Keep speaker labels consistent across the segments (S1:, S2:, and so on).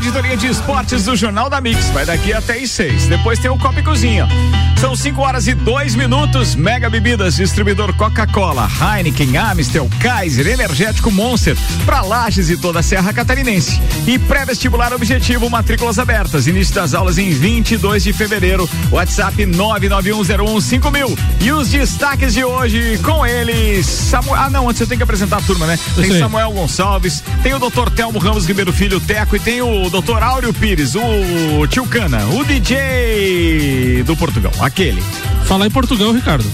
S1: editoria de esportes do Jornal da Mix. Vai daqui até às seis. Depois tem o Copa e Cozinha. São 5 horas e dois minutos. Mega Bebidas, distribuidor Coca-Cola, Heineken, Amstel, Kaiser, Energético Monster, para Lages e toda a Serra Catarinense. E pré-vestibular objetivo, matrículas abertas. Início das aulas em 22 de fevereiro. WhatsApp 991015000. E os destaques de hoje com eles. Samuel. Ah, não, antes eu tenho que apresentar a turma, né? Tem Samuel Gonçalves, tem o doutor Telmo Ramos Ribeiro Filho, Teco, e tem o doutor Áureo Pires, o Tio Cana, o DJ do Portugal. Aquele.
S2: Falar em Portugal, Ricardo.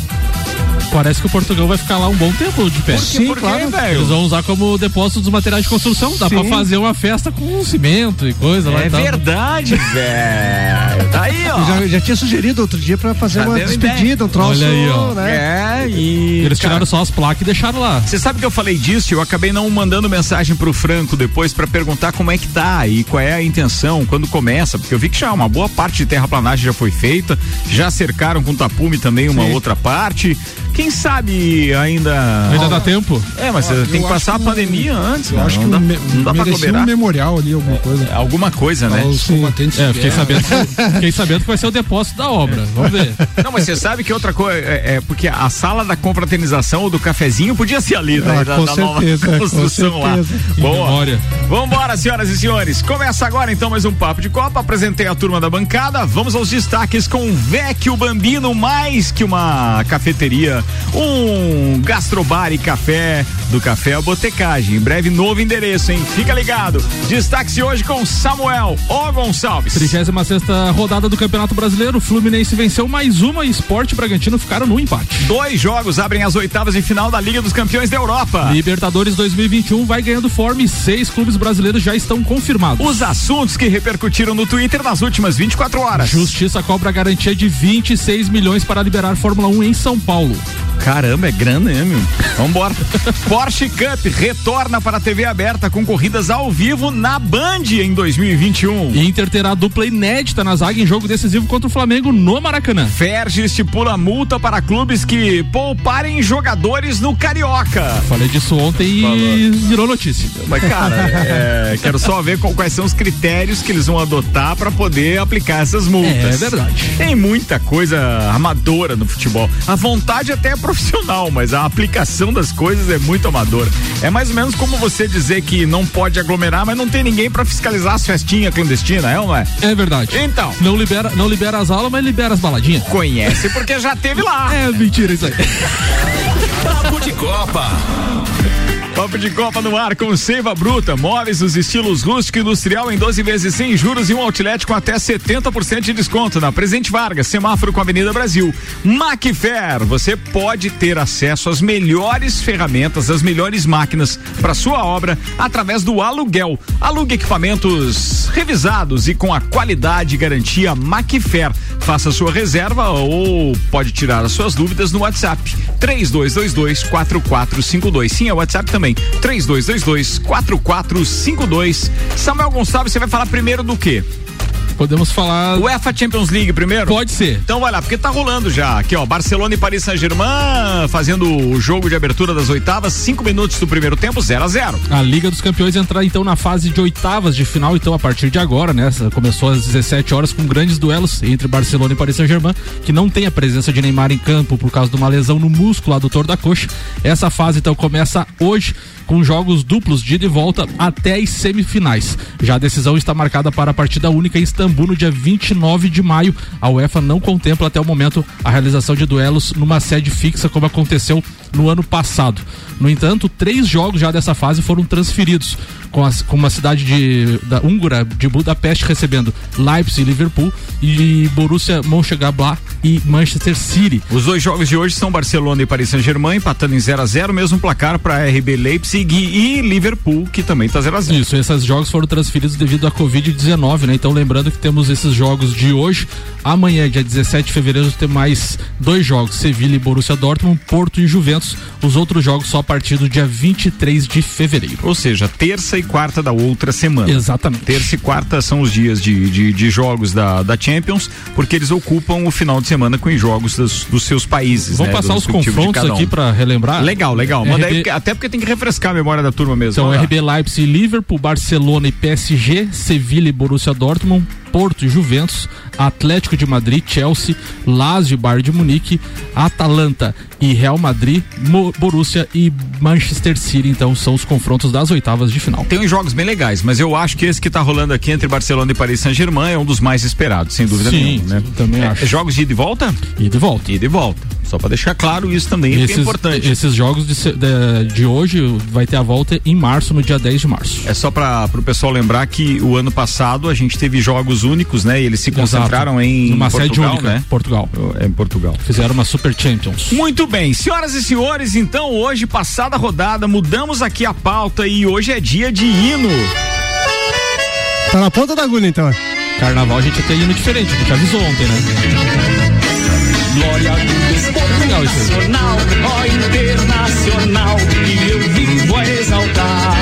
S2: Parece que o Portugal vai ficar lá um bom tempo de pé.
S1: Por Sim, Por claro. velho?
S2: Eles vão usar como depósito dos materiais de construção. Dá Sim. pra fazer uma festa com cimento e coisa
S1: é
S2: lá.
S1: É verdade, velho. Tá aí, ó.
S3: Já, já, tinha sugerido outro dia pra fazer já uma despedida, um troço.
S2: Olha aí, ó.
S1: Né? É, e.
S2: Eles cara, tiraram só as placas e deixaram lá.
S1: Você sabe que eu falei disso? Eu acabei não mandando mensagem pro Franco depois pra perguntar como é que tá e qual é a intenção, quando começa, porque eu vi que já uma boa parte de terraplanagem já foi feita, já cercaram com tapume também uma Sim. outra parte. Quem sabe ainda.
S2: Ainda dá tempo?
S1: É, mas você tem que passar a pandemia antes.
S3: Eu acho que não dá, me, não dá pra um memorial ali, alguma coisa.
S1: É, alguma coisa, né?
S2: Os combatentes. É, fiquei sabendo, fiquei sabendo que vai ser o depósito da obra. Vamos ver.
S1: Não, mas você sabe que outra coisa é, é, porque a sala da confraternização ou do cafezinho podia ser ali, né?
S3: Ah, da, com da certeza, nova construção com
S1: lá. Boa. Vambora, senhoras e senhores. Começa agora então mais um Papo de Copa. Apresentei a turma da bancada. Vamos aos destaques com o Vecchio Bambino, mais que uma cafeteria um gastrobar e café do Café à Botecagem. Em breve, novo endereço, hein? Fica ligado. Destaque-se hoje com Samuel O Gonçalves.
S2: 36 rodada do Campeonato Brasileiro. O Fluminense venceu mais uma e Esporte Bragantino ficaram no empate.
S1: Dois jogos abrem as oitavas de final da Liga dos Campeões da Europa.
S2: Libertadores 2021 vai ganhando forma e seis clubes brasileiros já estão confirmados.
S1: Os assuntos que repercutiram no Twitter nas últimas 24 horas.
S2: Justiça cobra garantia de 26 milhões para liberar Fórmula 1 em São Paulo.
S1: Caramba, é grana, né, meu? Vambora. Porsche Cup retorna para a TV aberta com corridas ao vivo na Band em 2021.
S2: Inter terá dupla inédita na zaga em jogo decisivo contra o Flamengo no Maracanã.
S1: Ferge estipula multa para clubes que pouparem jogadores no Carioca.
S2: Falei disso ontem e virou notícia.
S1: Mas, cara, é, quero só ver quais são os critérios que eles vão adotar para poder aplicar essas multas.
S2: É verdade.
S1: Tem muita coisa amadora no futebol. A vontade até é profissional, mas a aplicação das coisas é muito amadora. É mais ou menos como você dizer que não pode aglomerar, mas não tem ninguém para fiscalizar as festinhas clandestinas, é ou não é?
S2: É verdade.
S1: Então.
S2: Não libera, não libera as aulas, mas libera as baladinhas.
S1: Conhece porque já teve lá.
S2: É mentira isso aí.
S1: Papo de Copa. Papo de Copa no ar com Seiva Bruta, móveis dos estilos rústico e industrial em 12 vezes sem juros e um outlet com até 70% de desconto na Presente Vargas, semáforo com Avenida Brasil. Macfair, você pode ter acesso às melhores ferramentas, às melhores máquinas para sua obra através do aluguel. Alugue equipamentos revisados e com a qualidade e garantia Macfair. Faça sua reserva ou pode tirar as suas dúvidas no WhatsApp 3222 4452. Sim, é o WhatsApp também também. 3222 4452. Samuel Gonçalves, você vai falar primeiro do quê?
S2: Podemos falar.
S1: UEFA Champions League primeiro?
S2: Pode ser.
S1: Então vai lá, porque tá rolando já. Aqui, ó, Barcelona e Paris Saint-Germain fazendo o jogo de abertura das oitavas, cinco minutos do primeiro tempo, 0 a 0
S2: A Liga dos Campeões entrar então na fase de oitavas de final, então a partir de agora, né? Começou às 17 horas com grandes duelos entre Barcelona e Paris Saint-Germain, que não tem a presença de Neymar em campo por causa de uma lesão no músculo adutor da coxa. Essa fase então começa hoje com jogos duplos de ida e volta até as semifinais. Já a decisão está marcada para a partida única em Istambul no dia 29 de maio. A UEFA não contempla até o momento a realização de duelos numa sede fixa como aconteceu no ano passado. No entanto, três jogos já dessa fase foram transferidos, com, as, com uma cidade de, da húngara de Budapeste recebendo Leipzig e Liverpool e Borussia Mönchengladbach e Manchester City.
S1: Os dois jogos de hoje são Barcelona e Paris Saint-Germain empatando em 0 a 0 mesmo placar para RB Leipzig e Liverpool que também está 0 a 0.
S2: Isso, esses jogos foram transferidos devido à Covid-19, né? Então lembrando que temos esses jogos de hoje, amanhã, dia 17 de fevereiro, tem mais dois jogos, Sevilha e Borussia Dortmund, Porto e Juventus Juventus. Os outros jogos só a partir do dia 23 de fevereiro.
S1: Ou seja, terça e quarta da outra semana.
S2: Exatamente.
S1: Terça e quarta são os dias de, de, de jogos da, da Champions, porque eles ocupam o final de semana com os jogos dos, dos seus países.
S2: Vamos né, passar os confrontos um. aqui para relembrar.
S1: Legal, legal. RB... até porque tem que refrescar a memória da turma mesmo.
S2: Então, RB Leipzig Liverpool, Barcelona e PSG, Sevilha e Borussia Dortmund, Porto Juventus, Atlético de Madrid, Chelsea, Lazio Bayern de Munique, Atalanta e Real Madrid, Mo Borussia e Manchester City, então são os confrontos das oitavas de final.
S1: Tem uns jogos bem legais, mas eu acho que esse que está rolando aqui entre Barcelona e Paris Saint-Germain é um dos mais esperados, sem dúvida
S2: Sim,
S1: nenhuma, né?
S2: também é, acho.
S1: Jogos de ida e volta?
S2: Ida e volta.
S1: Ida e volta. Só para deixar claro isso também, é esses, é importante.
S2: Esses jogos de, de, de, hoje vai ter a volta em março, no dia 10 de março.
S1: É só para o pessoal lembrar que o ano passado a gente teve jogos únicos, né? E eles se concentraram Exato. em
S2: uma
S1: Portugal,
S2: sede única,
S1: né?
S2: Portugal.
S1: É em Portugal.
S2: Fizeram uma Super Champions.
S1: Muito bem, senhoras e senhores, então hoje passada a rodada, mudamos aqui a pauta e hoje é dia de hino.
S3: Tá na ponta da agulha então.
S2: Carnaval a gente tem hino diferente, a gente avisou ontem, né?
S1: Legal isso nacional, ó internacional, e eu vivo a exaltar.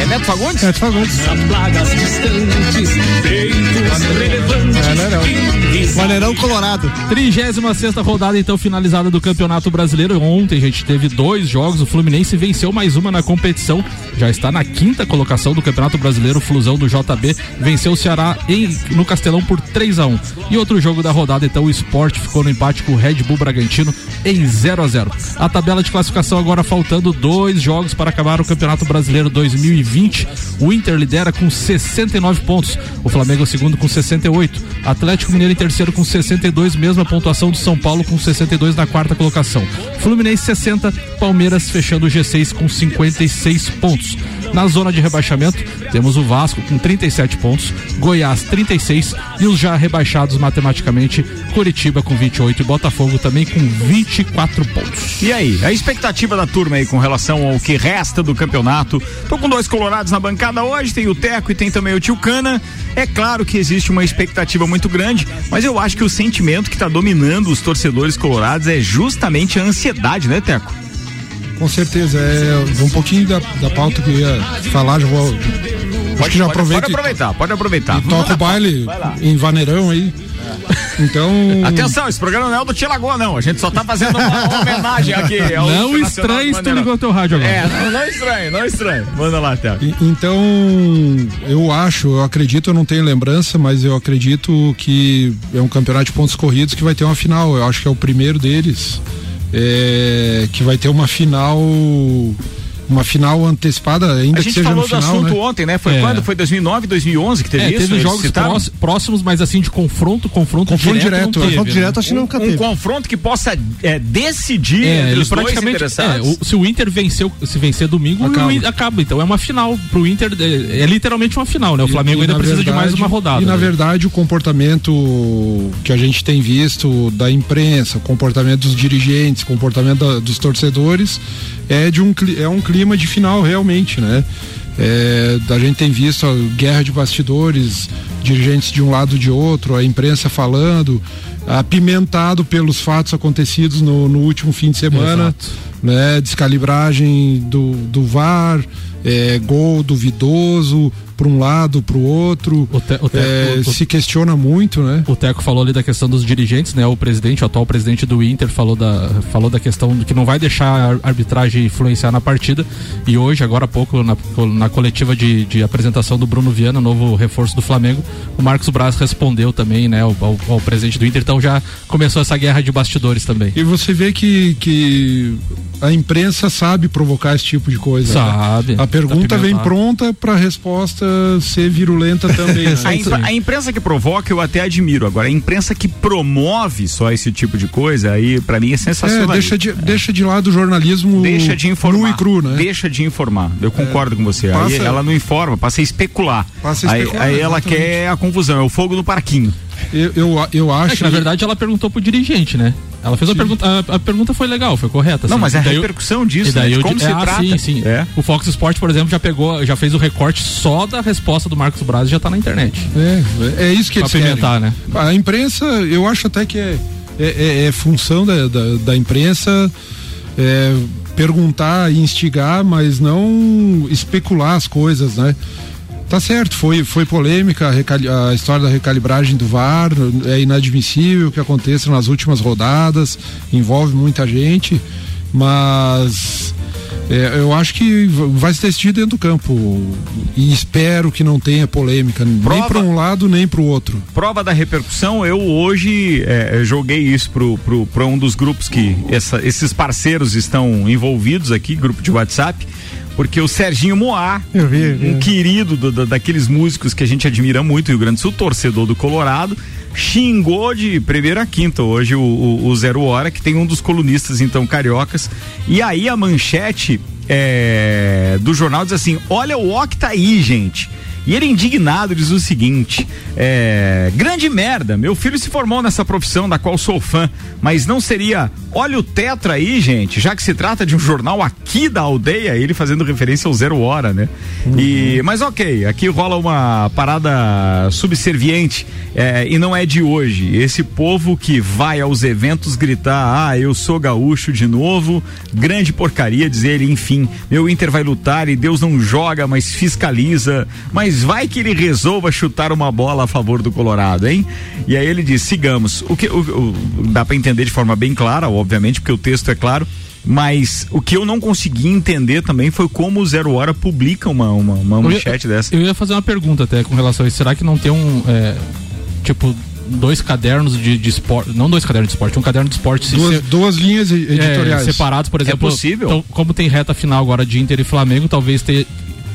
S1: É Neto Fagundes?
S3: Neto Fagundes.
S1: Plagas distantes, feitos relevantes.
S3: Maneirão Colorado.
S2: 36 rodada, então, finalizada do Campeonato Brasileiro. Ontem a gente teve dois jogos. O Fluminense venceu mais uma na competição. Já está na quinta colocação do Campeonato Brasileiro. Flusão do JB venceu o Ceará em, no Castelão por 3 a 1 E outro jogo da rodada, então, o Sport ficou no empate com o Red Bull Bragantino em 0 a 0 A tabela de classificação agora faltando dois jogos para acabar o Campeonato Brasileiro 2020. O Inter lidera com 69 pontos. O Flamengo é o segundo com 68. Atlético Mineiro em terceiro com 62, mesma pontuação do São Paulo com 62 na quarta colocação. Fluminense 60, Palmeiras fechando o G6 com 56 pontos. Na zona de rebaixamento, temos o Vasco com 37 pontos, Goiás 36 e os já rebaixados matematicamente, Curitiba com 28 e Botafogo também com 24 pontos.
S1: E aí, a expectativa da turma aí com relação ao que resta do campeonato? Tô com dois colorados na bancada hoje, tem o Teco e tem também o Tio Cana. É claro que existe uma expectativa muito grande, mas eu acho que o sentimento que está dominando os torcedores colorados é justamente a ansiedade, né, Teco?
S3: Com certeza, é um pouquinho da, da pauta que eu ia falar, já vou.
S1: Pode, já pode, pode aproveitar, pode aproveitar.
S3: E toca o baile em Vaneirão aí. Então.
S1: Atenção, esse programa não é o do Tia Lagoa, não. A gente só tá fazendo uma, uma homenagem aqui.
S2: não estranhe se tu ligou teu rádio agora.
S1: É, não, não estranhe, não estranhe. Manda lá, Théo.
S3: Então, eu acho, eu acredito, eu não tenho lembrança, mas eu acredito que é um campeonato de pontos corridos que vai ter uma final. Eu acho que é o primeiro deles. É, que vai ter uma final uma final antecipada, ainda que seja no final. A gente falou do assunto
S1: né? ontem, né? Foi é. quando? Foi 2009, 2011 que teve é, isso?
S2: Teve jogos próximos, mas assim de confronto, confronto,
S3: confronto direto. confronto
S2: né?
S3: direto acho que nunca
S1: um,
S3: teve.
S1: Um confronto que possa é, decidir é, ele praticamente, é,
S2: o, se o Inter venceu, se vencer domingo, acaba. Inter, acaba. Então é uma final pro Inter, é, é literalmente uma final, né? O Flamengo e, ainda precisa verdade, de mais uma rodada.
S3: E na né? verdade o comportamento que a gente tem visto da imprensa, o comportamento dos dirigentes, comportamento da, dos torcedores é de um é um clima de final realmente, né? É, a gente tem visto a guerra de bastidores, dirigentes de um lado de outro, a imprensa falando, apimentado pelos fatos acontecidos no, no último fim de semana, Exato. né? Descalibragem do, do VAR, é, gol duvidoso, para um lado, para o outro. O é, o, se questiona muito, né?
S2: O Teco falou ali da questão dos dirigentes, né? O presidente, o atual presidente do Inter, falou da, falou da questão de que não vai deixar a arbitragem influenciar na partida. E hoje, agora há pouco, na, na coletiva de, de apresentação do Bruno Viana, novo reforço do Flamengo, o Marcos Braz respondeu também, né? Ao, ao, ao presidente do Inter, então já começou essa guerra de bastidores também.
S3: E você vê que, que a imprensa sabe provocar esse tipo de coisa.
S2: Né? Sabe.
S3: Né? A pergunta vem pronta para a resposta ser virulenta também. Né?
S1: a, impre a, imprensa que provoca eu até admiro. Agora, a imprensa que promove só esse tipo de coisa, aí para mim é sensacional.
S3: É, deixa, de, é. deixa de lado o jornalismo
S1: deixa de informar,
S3: nu e cru, né?
S1: Deixa de informar. Eu concordo é, com você. Passa, aí ela não informa, passa a especular. Passa a especular aí, aí ela quer a confusão, é o fogo no parquinho.
S3: Eu, eu, eu acho. É que,
S2: na verdade, ela perguntou pro dirigente, né? Ela fez a pergunta, a, a, pergunta foi legal, foi correta.
S1: Assim. Não, mas é a repercussão disso,
S2: daí
S1: né? de como eu, se
S2: ah,
S1: trata.
S2: Sim, sim. É. O Fox Sport, por exemplo, já pegou, já fez o recorte só da resposta do Marcos Braz e já tá na internet.
S3: É, é isso que
S2: pra
S3: eles querem.
S2: né?
S3: A imprensa, eu acho até que é, é, é, é função da, da, da imprensa é, perguntar e instigar, mas não especular as coisas, né? Tá certo, foi, foi polêmica a, a, história da recalibragem do VAR, é inadmissível que aconteça nas últimas rodadas, envolve muita gente, mas é, eu acho que vai se decidir dentro do campo e espero que não tenha polêmica Prova, nem para um lado nem para o outro.
S1: Prova da repercussão, eu hoje é, joguei isso para um dos grupos que essa, esses parceiros estão envolvidos aqui, grupo de WhatsApp porque o Serginho Moá, um querido do, do, daqueles músicos que a gente admira muito, Rio Grande do Sul, torcedor do Colorado, xingou de primeira a quinta hoje o, o, o, Zero Hora, que tem um dos colunistas, então, cariocas. E aí a manchete é, do jornal diz assim: olha o Ok tá aí, gente. E ele indignado diz o seguinte: é, grande merda, meu filho se formou nessa profissão da qual sou fã, mas não seria, olha o Tetra aí, gente, já que se trata de um jornal aqui da aldeia, ele fazendo referência ao Zero Hora, né? Uhum. E, mas ok, aqui rola uma parada subserviente é, e não é de hoje. Esse povo que vai aos eventos gritar, ah, eu sou gaúcho de novo, grande porcaria, dizer ele, enfim, meu Inter vai lutar e Deus não joga, mas fiscaliza, mas vai que ele resolva chutar uma bola a favor do Colorado, hein? E aí ele diz: sigamos. O que o, o, dá para entender de forma bem clara, obviamente, porque o texto é claro. Mas o que eu não consegui entender também foi como o Zero Hora publica uma, uma, uma manchete
S2: eu ia,
S1: dessa.
S2: Eu ia fazer uma pergunta até com relação a isso. Será que não tem um. É, tipo, dois cadernos de, de esporte, não dois cadernos de esporte, um caderno de esporte
S3: duas, se, duas linhas editoriais
S2: é, separados, por exemplo.
S1: É possível.
S2: Então, como tem reta final agora de Inter e Flamengo, talvez ter,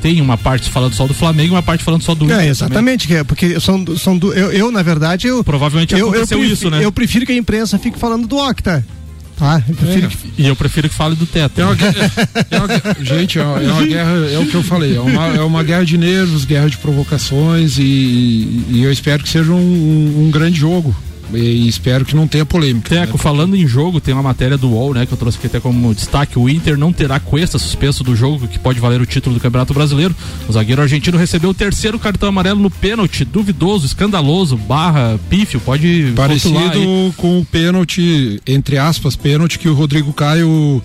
S2: tem uma parte falando só do Flamengo e uma parte falando só do
S4: é, Inter. É, exatamente, que é, porque são, são do, eu, eu, na verdade, eu.
S2: Provavelmente
S4: eu,
S2: aconteceu
S4: eu
S2: isso, né?
S4: Eu prefiro que a imprensa fique falando do Octa. Tá? Eu
S2: é. que... E eu prefiro que fale do teto.
S3: É uma, é uma, gente, é uma, é uma, guerra, é o que eu falei, é uma, é uma guerra de nervos, guerra de provocações e, e eu espero que seja um, um, um grande jogo e espero que não tenha polêmica.
S2: Teco, né? falando em jogo, tem uma matéria do UOL, né, que eu trouxe aqui até como destaque. O Inter não terá Cuesta suspenso do jogo, que pode valer o título do Campeonato Brasileiro. O zagueiro argentino recebeu o terceiro cartão amarelo no pênalti, duvidoso, escandaloso, barra, pífio, pode
S3: Parecido com o pênalti, entre aspas, pênalti que o Rodrigo Caio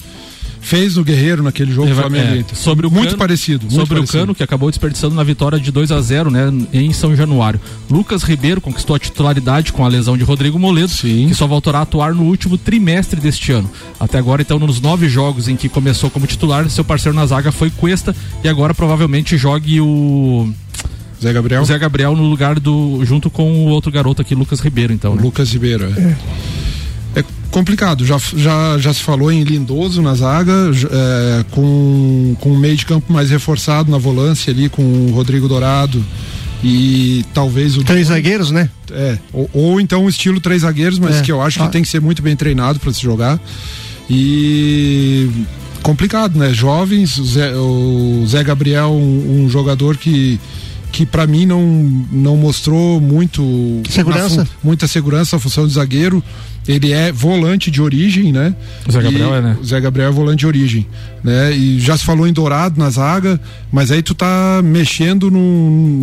S3: fez no Guerreiro naquele jogo
S2: Flamengo. É, sobre o muito cano, parecido. Muito sobre parecido. o Cano que acabou desperdiçando na vitória de 2 a 0 né, em São Januário. Lucas Ribeiro conquistou a titularidade com a lesão de Rodrigo Moledo, Sim. que só voltará a atuar no último trimestre deste ano. Até agora, então, nos nove jogos em que começou como titular, seu parceiro na zaga foi Cuesta e agora provavelmente jogue o
S3: Zé Gabriel?
S2: O Zé Gabriel no lugar do. junto com o outro garoto aqui, Lucas Ribeiro, então.
S3: Né? Lucas Ribeiro, é. é é complicado. Já, já, já se falou em Lindoso na zaga, é, com, com um meio de campo mais reforçado na volância ali, com o Rodrigo Dourado e talvez o.
S4: Três zagueiros, né?
S3: É. Ou, ou então o estilo três zagueiros, mas é. que eu acho que ah. tem que ser muito bem treinado para se jogar. E complicado, né? Jovens, o Zé, o Zé Gabriel, um, um jogador que que para mim não, não mostrou muito
S4: segurança.
S3: muita segurança na função de zagueiro ele é volante de origem, né?
S2: O Zé Gabriel e, é, né?
S3: O Zé Gabriel é volante de origem, né? E já se falou em Dourado na zaga, mas aí tu tá mexendo num,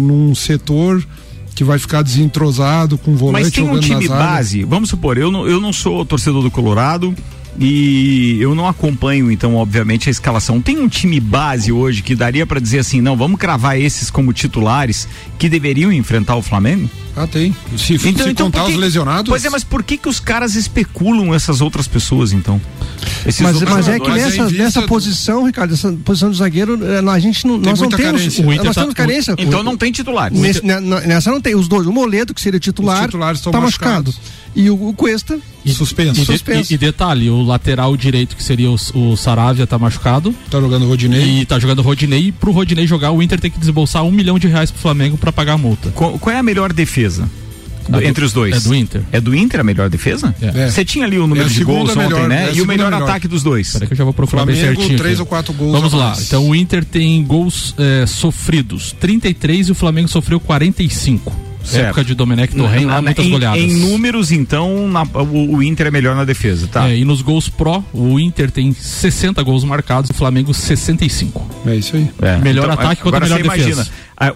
S3: num setor que vai ficar desentrosado com volante Mas
S1: tem um time base, vamos supor, eu não, eu não sou torcedor do Colorado, e eu não acompanho, então, obviamente, a escalação. Tem um time base hoje que daria para dizer assim, não, vamos cravar esses como titulares que deveriam enfrentar o Flamengo?
S3: Ah, tem. Se, então, se então, contar os lesionados.
S1: Pois é, mas por que que os caras especulam essas outras pessoas, então?
S4: Esses mas, mas é que nessa, é nessa posição, Ricardo, essa posição do zagueiro, eh, a gente não, nós não temos. nós tá, temos carência.
S1: Então não tem titulares.
S4: Nesse, nessa não tem. Os dois, o Moledo, que seria titular, os titulares estão tá machucado. E o, o Cuesta
S2: e, suspenso. E, suspenso. E, e, detalhe, o lateral direito, que seria o, o Saravia, tá machucado.
S3: Tá jogando Rodinei.
S2: E tá jogando Rodinei. E pro Rodinei jogar, o Inter tem que desembolsar um milhão de reais pro Flamengo para pagar a multa.
S1: Qual, qual é a melhor defesa? Do, entre os dois.
S2: É do Inter.
S1: É do Inter a melhor defesa?
S2: É.
S1: Você tinha ali o número é de gols ontem, melhor, né? É e o melhor, melhor, ataque dos dois.
S2: Peraí que eu já vou procurar Flamengo, bem certinho.
S3: três ou quatro gols.
S2: Vamos lá. Mais. Então o Inter tem gols é, sofridos 33 e o Flamengo sofreu 45. Certo. Época de Domenech Torren lá, muitas
S1: em,
S2: goleadas.
S1: Em números, então, na, o, o, Inter é melhor na defesa, tá? É,
S2: e nos gols pró, o Inter tem 60 gols marcados, o Flamengo 65.
S3: É isso aí.
S2: É. Melhor então, ataque contra melhor defesa. Imagina,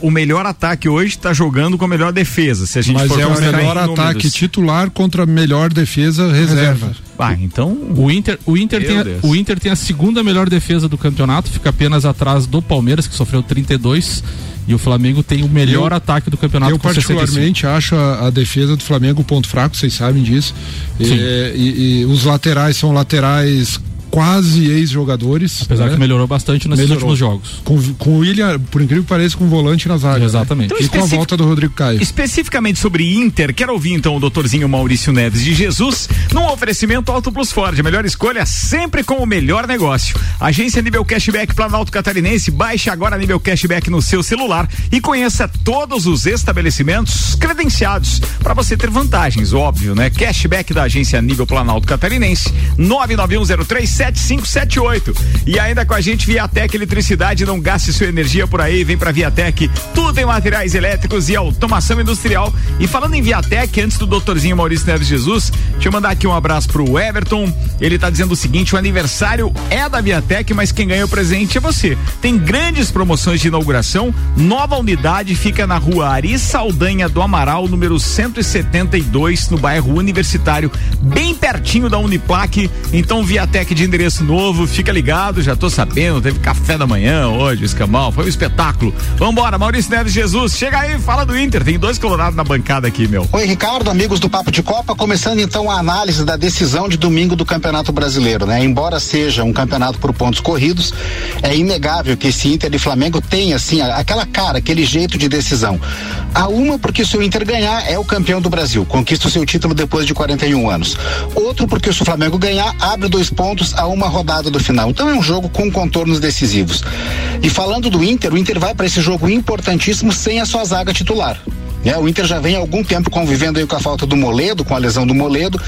S1: o melhor ataque hoje está jogando com a melhor defesa. Se a gente
S3: Mas for é o melhor ataque titular contra a melhor defesa reserva. reserva.
S2: Ah, então o Inter, o Inter tem a, o Inter tem a segunda melhor defesa do campeonato, fica apenas atrás do Palmeiras que sofreu 32 e o Flamengo tem o melhor eu, ataque do campeonato.
S3: Eu particularmente 65. acho a, a, defesa do Flamengo um ponto fraco, vocês sabem disso. E, e, e, os laterais são laterais quase ex-jogadores.
S2: Apesar né? que melhorou bastante nesses melhorou. últimos jogos.
S3: Com, com o William, por incrível que pareça, com o volante na zaga. Né?
S2: Exatamente.
S3: Né? Então, e com a volta do Rodrigo Caio.
S1: Especificamente sobre Inter, quero ouvir então o doutorzinho Maurício Neves de Jesus num oferecimento Auto Plus Ford. A melhor escolha sempre com o melhor negócio. Agência Nível Cashback Planalto Catarinense. Baixe agora Nível Cashback no seu celular e conheça todos os estabelecimentos credenciados para você ter vantagens, óbvio, né? Cashback da agência Nível Planalto Catarinense. 99103 7578. E ainda com a gente, Viatec Eletricidade, não gaste sua energia por aí, vem pra Viatec, tudo em materiais elétricos e automação industrial. E falando em Viatec, antes do doutorzinho Maurício Neves Jesus, deixa eu mandar aqui um abraço pro Everton. Ele tá dizendo o seguinte: o aniversário é da Viatec, mas quem ganha o presente é você. Tem grandes promoções de inauguração, nova unidade fica na rua Ari Saldanha do Amaral, número 172, no bairro Universitário, bem pertinho da Uniplaque. Então, Viatec de endereço novo, fica ligado, já tô sabendo, teve café da manhã hoje, escamal, foi um espetáculo. Vambora, Maurício Neves Jesus, chega aí, fala do Inter, tem dois colorados na bancada aqui, meu.
S5: Oi, Ricardo, amigos do Papo de Copa, começando então a análise da decisão de domingo do Campeonato Brasileiro, né? Embora seja um campeonato por pontos corridos, é inegável que esse Inter e Flamengo tenha, assim, aquela cara, aquele jeito de decisão. A uma, porque se o Inter ganhar, é o campeão do Brasil, conquista o seu título depois de 41 anos. Outro, porque se o Flamengo ganhar, abre dois pontos a uma rodada do final. Então é um jogo com contornos decisivos. E falando do Inter, o Inter vai para esse jogo importantíssimo sem a sua zaga titular. É, o Inter já vem há algum tempo convivendo aí com a falta do Moledo, com a lesão do Moledo,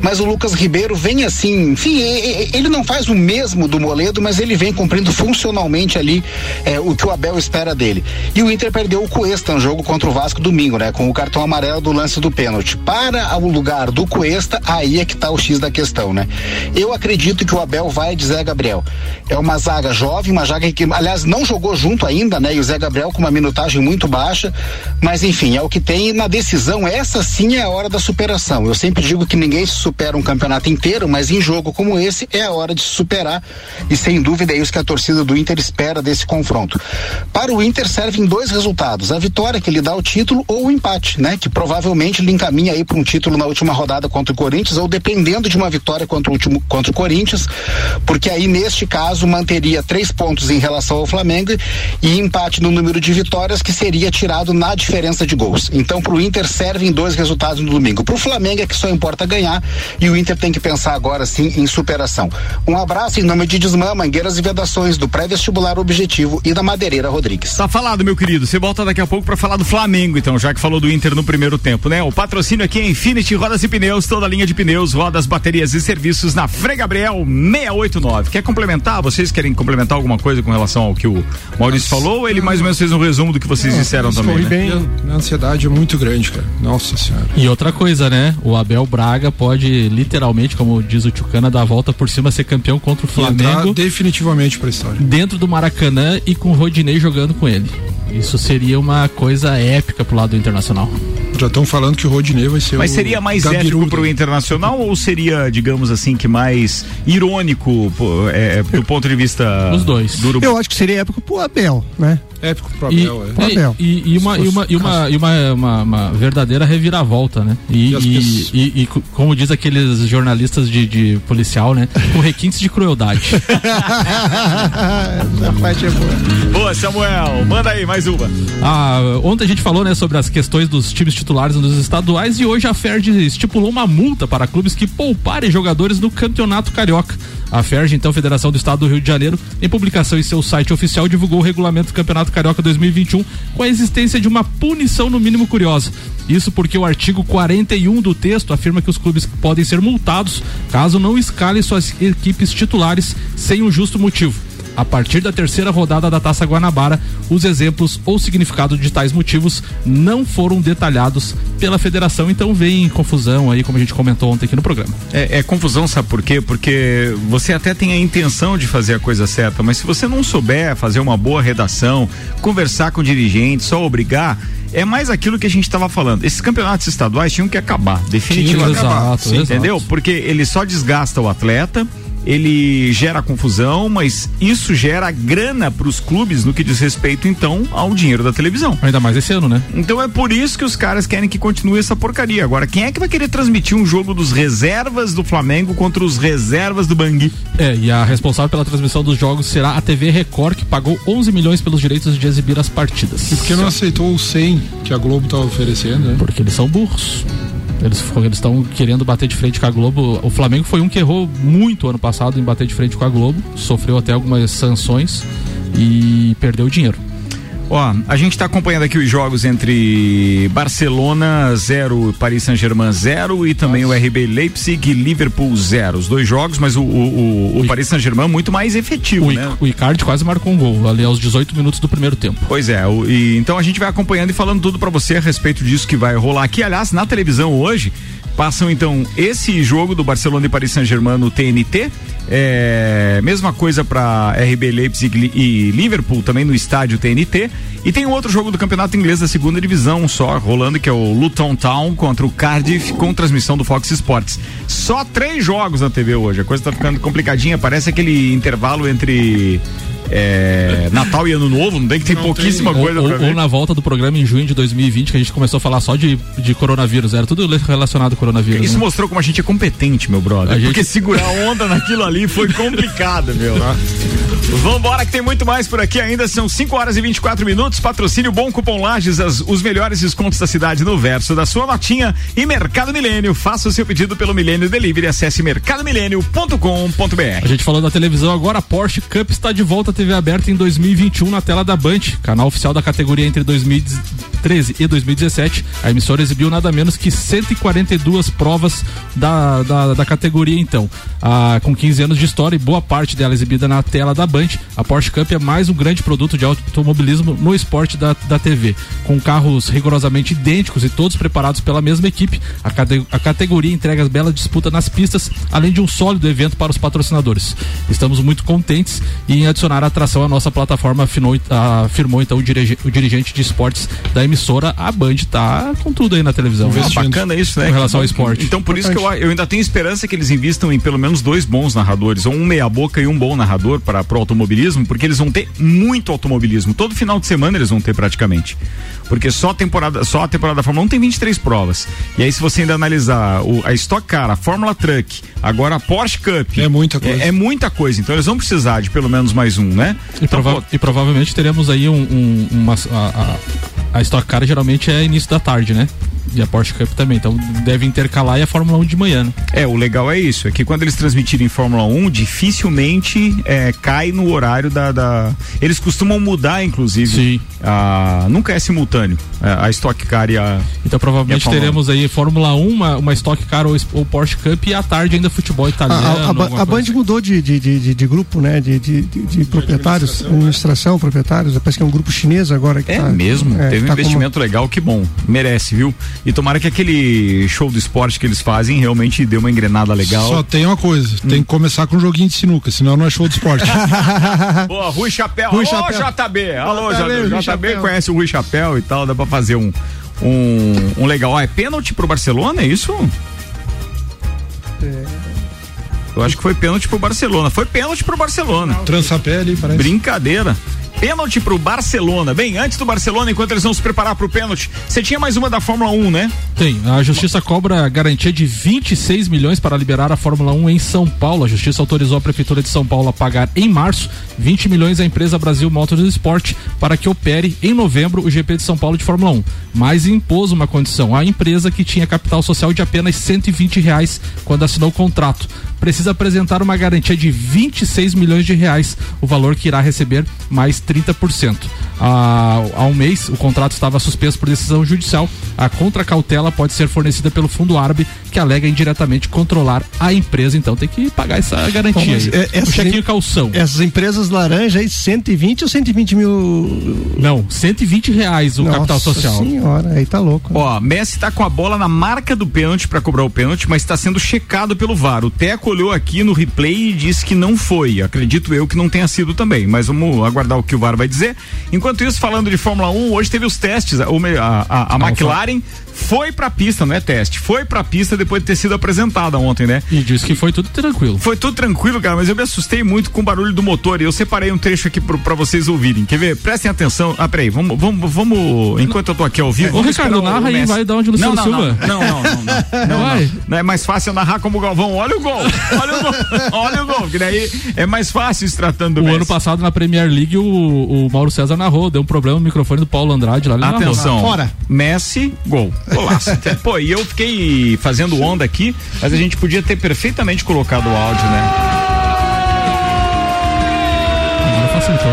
S5: mas o Lucas Ribeiro vem assim, enfim, ele não faz o mesmo do Moledo, mas ele vem cumprindo funcionalmente ali é, o que o Abel espera dele. E o Inter perdeu o Cuesta no jogo contra o Vasco domingo, né? Com o cartão amarelo do lance do pênalti. Para o lugar do Cuesta, aí é que tá o X da questão, né? Eu acredito que o Abel vai de Zé Gabriel. É uma zaga jovem, uma zaga que, aliás, não jogou junto ainda, né? E o Zé Gabriel com uma minutagem muito baixa, mas enfim, é o que tem na decisão, essa sim é a hora da superação. Eu sempre digo que ninguém supera um campeonato inteiro, mas em jogo como esse é a hora de se superar e sem dúvida é isso que a torcida do Inter espera desse confronto. Para o Inter servem dois resultados: a vitória que lhe dá o título ou o empate, né? Que provavelmente lhe encaminha aí para um título na última rodada contra o Corinthians ou dependendo de uma vitória contra o último contra o Corinthians, porque aí neste caso manteria três pontos em relação ao Flamengo e empate no número de vitórias que seria tirado na diferença de gols. Então, para o Inter servem dois resultados no domingo. Para o Flamengo é que só importa ganhar e o Inter tem que pensar agora sim em superação. Um abraço em nome de Desmã, Mangueiras e Vedações, do pré-vestibular Objetivo e da Madeireira Rodrigues.
S1: Tá falado, meu querido. Você volta daqui a pouco para falar do Flamengo, então, já que falou do Inter no primeiro tempo, né? O patrocínio aqui é Infinity Rodas e Pneus, toda a linha de pneus, rodas, baterias e serviços na Frei Gabriel 689. Quer complementar? Vocês querem complementar alguma coisa com relação ao que o Maurício Nossa. falou? Ou ele mais ou menos fez um resumo do que vocês disseram também? Né?
S3: bem. A ansiedade é muito grande, cara. Nossa senhora.
S2: E outra coisa, né? O Abel Braga pode literalmente, como diz o Tchucana, dar a volta por cima, ser campeão contra o Flamengo.
S3: definitivamente pra história.
S2: Dentro do Maracanã e com o Rodinei jogando com ele. Isso seria uma coisa épica pro lado do Internacional.
S3: Já estão falando que o Rodinei vai ser
S1: Mas seria mais épico pro Internacional ou seria, digamos assim, que mais irônico é, do ponto de vista
S2: Os dois.
S4: Do Eu acho que seria épico pro Abel, né?
S3: Épico pro Abel,
S2: e, é. Pro Abel. E, e, uma, e, uma, e, uma, e uma, uma, uma, verdadeira reviravolta, né? E, e, e, e, como diz aqueles jornalistas de, de policial, né? Com requintes de crueldade.
S1: Essa parte é boa. Boa, Samuel. Manda aí, mais uma.
S2: Ah, ontem a gente falou, né, sobre as questões dos times titulares nos estaduais e hoje a FERJ estipulou uma multa para clubes que pouparem jogadores no Campeonato Carioca. A FERJ, então, Federação do Estado do Rio de Janeiro, em publicação em seu site oficial, divulgou o regulamento do Campeonato Carioca 2021 com a existência de uma punição no mínimo curiosa. Isso porque o artigo 41 do texto afirma que os clubes podem ser multados caso não escalem suas equipes titulares sem um justo motivo. A partir da terceira rodada da Taça Guanabara, os exemplos ou significado de tais motivos não foram detalhados pela federação, então vem confusão aí, como a gente comentou ontem aqui no programa.
S1: É, é confusão, sabe por quê? Porque você até tem a intenção de fazer a coisa certa, mas se você não souber fazer uma boa redação, conversar com o dirigente, só obrigar, é mais aquilo que a gente estava falando. Esses campeonatos estaduais tinham que acabar, definitivamente.
S2: Acabar, exato,
S1: entendeu? Exato. Porque ele só desgasta o atleta ele gera confusão, mas isso gera grana para os clubes no que diz respeito então ao dinheiro da televisão.
S2: Ainda mais esse ano, né?
S1: Então é por isso que os caras querem que continue essa porcaria. Agora, quem é que vai querer transmitir um jogo dos reservas do Flamengo contra os reservas do Bangui?
S2: É, e a responsável pela transmissão dos jogos será a TV Record, que pagou 11 milhões pelos direitos de exibir as partidas.
S3: E por que não aceitou o 100 que a Globo estava oferecendo, né?
S2: Porque eles são burros. Eles estão querendo bater de frente com a Globo. O Flamengo foi um que errou muito ano passado em bater de frente com a Globo, sofreu até algumas sanções e perdeu dinheiro.
S1: Ó, a gente está acompanhando aqui os jogos entre Barcelona 0, Paris Saint-Germain 0 e também Nossa. o RB Leipzig e Liverpool 0. Os dois jogos, mas o, o, o, o Paris Saint-Germain muito mais efetivo,
S2: o,
S1: né?
S2: O Icardi quase marcou um gol ali aos 18 minutos do primeiro tempo.
S1: Pois é, e, então a gente vai acompanhando e falando tudo para você a respeito disso que vai rolar aqui. Aliás, na televisão hoje, Passam então esse jogo do Barcelona e Paris Saint-Germain no TNT. É, mesma coisa para RB Leipzig e Liverpool também no estádio TNT. E tem outro jogo do Campeonato Inglês da segunda divisão só rolando que é o Luton Town contra o Cardiff com transmissão do Fox Sports. Só três jogos na TV hoje. A coisa tá ficando complicadinha. Parece aquele intervalo entre é, Natal e Ano Novo, não tem que ter não pouquíssima tem. coisa
S2: ou, ou, na volta do programa em junho de 2020, que a gente começou a falar só de, de coronavírus, era tudo relacionado ao coronavírus.
S1: Isso né? mostrou como a gente é competente, meu brother. A porque gente... segurar a onda naquilo ali foi complicado, meu. Vambora que tem muito mais por aqui ainda, são 5 horas e 24 minutos, patrocínio Bom Cupom Lages, as, os melhores descontos da cidade no verso da sua notinha e Mercado Milênio, faça o seu pedido pelo Milênio Delivery, acesse mercadomilênio.com.br.
S2: A gente falou da televisão agora, a Porsche Cup está de volta TV aberta em 2021 na tela da Band, canal oficial da categoria entre 2013 e 2017. A emissora exibiu nada menos que 142 provas da, da, da categoria, então. Ah, com 15 anos de história e boa parte dela exibida na tela da Band, a Porsche Cup é mais um grande produto de automobilismo no esporte da, da TV. Com carros rigorosamente idênticos e todos preparados pela mesma equipe, a, cade, a categoria entrega as belas disputas nas pistas, além de um sólido evento para os patrocinadores. Estamos muito contentes em adicionar a atração à nossa plataforma, afinou, afirmou então o, dirige, o, dirigente de esportes da emissora. A Band tá com tudo aí na televisão.
S1: Ah, bacana isso, né?
S2: Com relação ao esporte.
S1: Então, por isso que eu, eu ainda tenho esperança que eles invistam em pelo menos dois bons narradores, ou um meia-boca e um bom narrador para o automobilismo, porque eles vão ter muito automobilismo. Todo final de semana eles vão ter praticamente. Porque só a temporada, só a temporada da Fórmula 1 tem 23 provas. E aí, se você ainda analisar o, a Stock Car, a Fórmula Truck, agora a Porsche Cup.
S3: É muita coisa.
S1: É, é muita coisa. Então eles vão precisar de pelo menos mais um, né?
S2: E,
S1: então,
S2: prova e provavelmente teremos aí um, um uma. A, a, a Stock Car geralmente é início da tarde, né? E a Porsche Cup também. Então deve intercalar e a Fórmula 1 de manhã. Né?
S1: É, o legal é isso, é que quando eles transmitirem Fórmula 1, dificilmente é, cai no horário da, da, Eles costumam mudar, inclusive.
S2: Sim.
S1: A... Nunca é simultâneo. É, a Stock Car e a.
S2: Então provavelmente a teremos 1. aí Fórmula 1, uma, uma Stock Car ou, ou, Porsche Cup e à tarde ainda futebol italiano.
S4: A, a, a Band mudou de, de, de, de, grupo, né? De, de, de proprietários, administração, administração, proprietários. Parece que é um grupo chinês agora.
S1: é tá, mesmo, é, teve tá um investimento como... legal, que bom. Merece, viu? E tomara que aquele show do esporte que eles fazem realmente dê uma engrenada legal.
S3: Só tem uma coisa, hum. tem que começar com um joguinho de sinuca, senão não é show do esporte.
S1: Boa, Rui Chapéu. Rui Alô, Chapéu. JB. Alô, JB. JB, JB conhece o Rui Chapéu e tal, dá pra fazer um, um, um legal. Ah, é pênalti pro Barcelona, é isso? É. Eu acho que foi pênalti pro Barcelona. Foi pênalti pro Barcelona.
S3: Trançapé ali, parece.
S1: Brincadeira. Pênalti pro Barcelona. Bem, antes do Barcelona, enquanto eles vão se preparar pro pênalti, você tinha mais uma da Fórmula 1, né?
S2: Tem. A Justiça cobra garantia de 26 milhões para liberar a Fórmula 1 em São Paulo. A Justiça autorizou a Prefeitura de São Paulo a pagar em março 20 milhões à empresa Brasil Motorsport para que opere em novembro o GP de São Paulo de Fórmula 1. Mas impôs uma condição à empresa que tinha capital social de apenas 120 reais quando assinou o contrato precisa apresentar uma garantia de 26 milhões de reais, o valor que irá receber mais 30%. há, há um mês o contrato estava suspenso por decisão judicial. A contracautela pode ser fornecida pelo fundo árabe, que alega indiretamente controlar a empresa. Então tem que pagar essa garantia. Bom, aí. É, o chequinho calção.
S4: Essas empresas laranja aí, 120 ou 120 mil?
S2: Não, 120 reais o Nossa capital social.
S4: senhora, aí tá louco.
S1: Ó, Messi tá com a bola na marca do pênalti para cobrar o pênalti, mas está sendo checado pelo VAR. O Teco olhou aqui no replay e disse que não foi. Acredito eu que não tenha sido também, mas vamos aguardar o que o VAR vai dizer. Enquanto isso, falando de Fórmula 1, hoje teve os testes. A, a, a, a McLaren foi pra pista, não é teste, foi pra pista depois de ter sido apresentada ontem, né?
S2: E disse que foi tudo tranquilo.
S1: Foi tudo tranquilo, cara, mas eu me assustei muito com o barulho do motor e eu separei um trecho aqui pro, pra vocês ouvirem. Quer ver? Prestem atenção. Ah, peraí, vamos, vamos, vamos enquanto eu tô aqui ao vivo.
S2: Ô, Ricardo, narra aí, vai dar onde o Luciano
S1: não, não, Silva. Não, não, não, não. Não, não, não, não. É mais fácil narrar como o Galvão. Olha o gol, olha o gol, olha o gol, que daí é mais fácil se tratando do
S2: O
S1: Messi.
S2: ano passado na Premier League o, o Mauro César narrou, deu um problema no microfone do Paulo Andrade lá.
S1: Atenção, narrou. fora. Messi, gol. Golaço. Pô, e eu fiquei fazendo onda aqui, mas a gente podia ter perfeitamente colocado o áudio, né?
S2: Agora facilitou.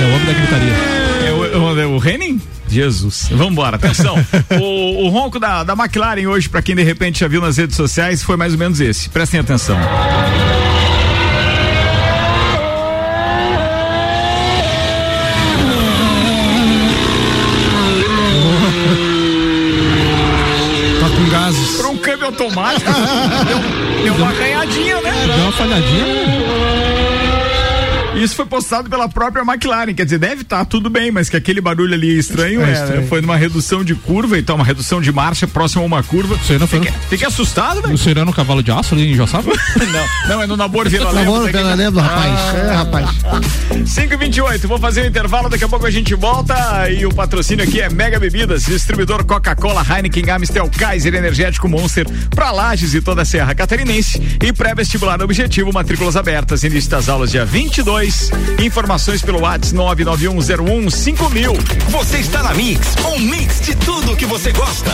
S2: é o homem da gritaria.
S1: É o, o, o Henning? Jesus. Vamos embora, atenção. o, o, ronco da, da McLaren hoje, para quem de repente já viu nas redes sociais, foi mais ou menos esse. Prestem atenção. Automático. deu, deu uma arranhadinha, né?
S2: Deu uma falhadinha, né?
S1: Isso foi postado pela própria McLaren, quer dizer, deve estar tá tudo bem, mas que aquele barulho ali estranho, é, é estranho. foi numa redução de curva, então uma redução de marcha próximo a uma curva.
S2: Você não foi
S1: fiquei, fiquei assustado, velho.
S2: Você era no cavalo de aço ali em Joçapa?
S1: não, não, é no Nabor Vila Lembra.
S4: Nabor Vila Lembra, rapaz. Ah, é, rapaz.
S1: 5 e 28 vou fazer o um intervalo, daqui a pouco a gente volta e o patrocínio aqui é Mega Bebidas, distribuidor Coca-Cola, Heineken, Amstel, Kaiser, Energético Monster, pra Lages e toda a Serra Catarinense e pré-vestibular objetivo, matrículas abertas, início das aulas dia 22 Informações pelo WhatsApp 991015000.
S6: Você está na Mix, um mix de tudo que você gosta.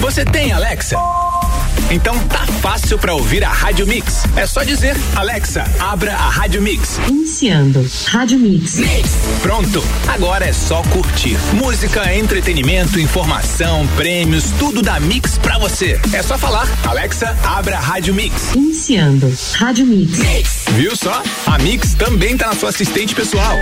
S6: Você tem Alexa? Então tá fácil para ouvir a Rádio Mix. É só dizer, Alexa, abra a Rádio Mix.
S7: Iniciando. Rádio Mix. Mix.
S6: Pronto. Agora é só curtir. Música, entretenimento, informação, prêmios, tudo da Mix pra você. É só falar, Alexa, abra a Rádio Mix.
S7: Iniciando. Rádio Mix. Mix.
S6: Viu só? A Mix também tá na sua assistente pessoal.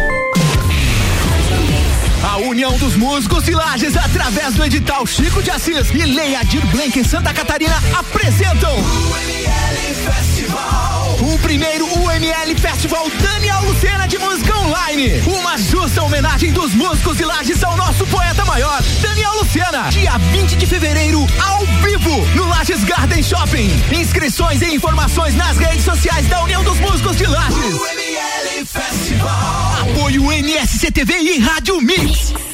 S6: A União dos Músicos de Lages, através do edital Chico de Assis e Lei Adir Blank em Santa Catarina, apresentam o ML Festival. O primeiro UML Festival Daniel Lucena de Música Online. Uma justa homenagem dos músicos de Lages ao nosso poeta maior, Daniel Lucena. Dia 20 de fevereiro, ao vivo, no Lages Garden Shopping. Inscrições e informações nas redes sociais da União dos Músicos de Lages. Apoio NSCTV e Rádio Mix.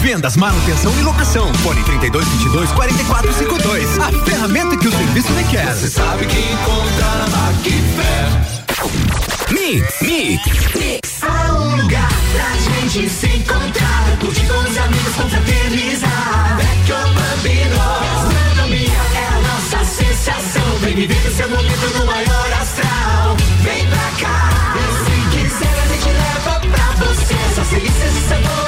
S6: Vendas, manutenção e locação. Fone 32 22 44 52. A ferramenta que o serviço requer. Você sabe que encontra na Macfer. Mix, Mix, Mix.
S8: Há um lugar pra gente se encontrar. Curtir com os amigos, confraternizar. Vecchio Bambino. Gastronomia é a nossa sensação. Vem viver o seu momento no maior astral. Vem pra cá. E se quiser, a gente leva pra você. Só delícias e sabores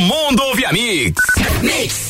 S9: mundo ouve a Mix. Mix.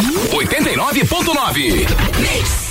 S9: 89.9.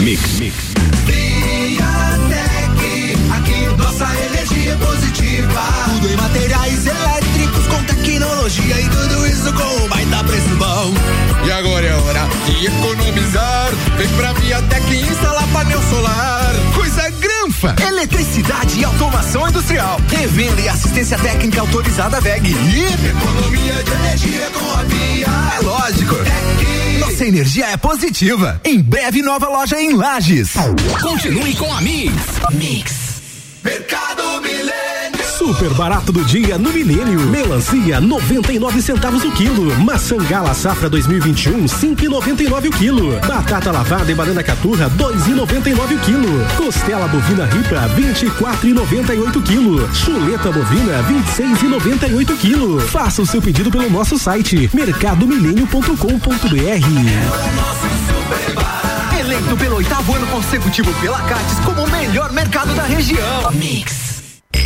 S10: Mix. Mix. Viatec, aqui nossa energia é positiva. Tudo em materiais elétricos com tecnologia e tudo isso com um baita preço bom. E agora é hora de economizar. Vem pra Viatec e instalar painel solar. Coisa granfa. Eletricidade e automação industrial. Revenda e assistência técnica autorizada VEG. E economia de energia com a Via. É lógico. Nossa energia é positiva. Em breve, nova loja em Lages.
S9: Continue com a Mix.
S10: Mix. Mercado.
S11: Super barato do dia no Milênio. Melancia 99 centavos o quilo. Maçã Gala Safra 2021 5,99 o quilo. Batata lavada e banana caturra 2,99 o quilo. Costela bovina ripa 24,98 quilo. Chuleta bovina 26,98 o quilo. Faça o seu pedido pelo nosso site mercadomilênio.com.br.
S10: Eleito pelo oitavo ano consecutivo pela Cates como o melhor mercado da região. Mix.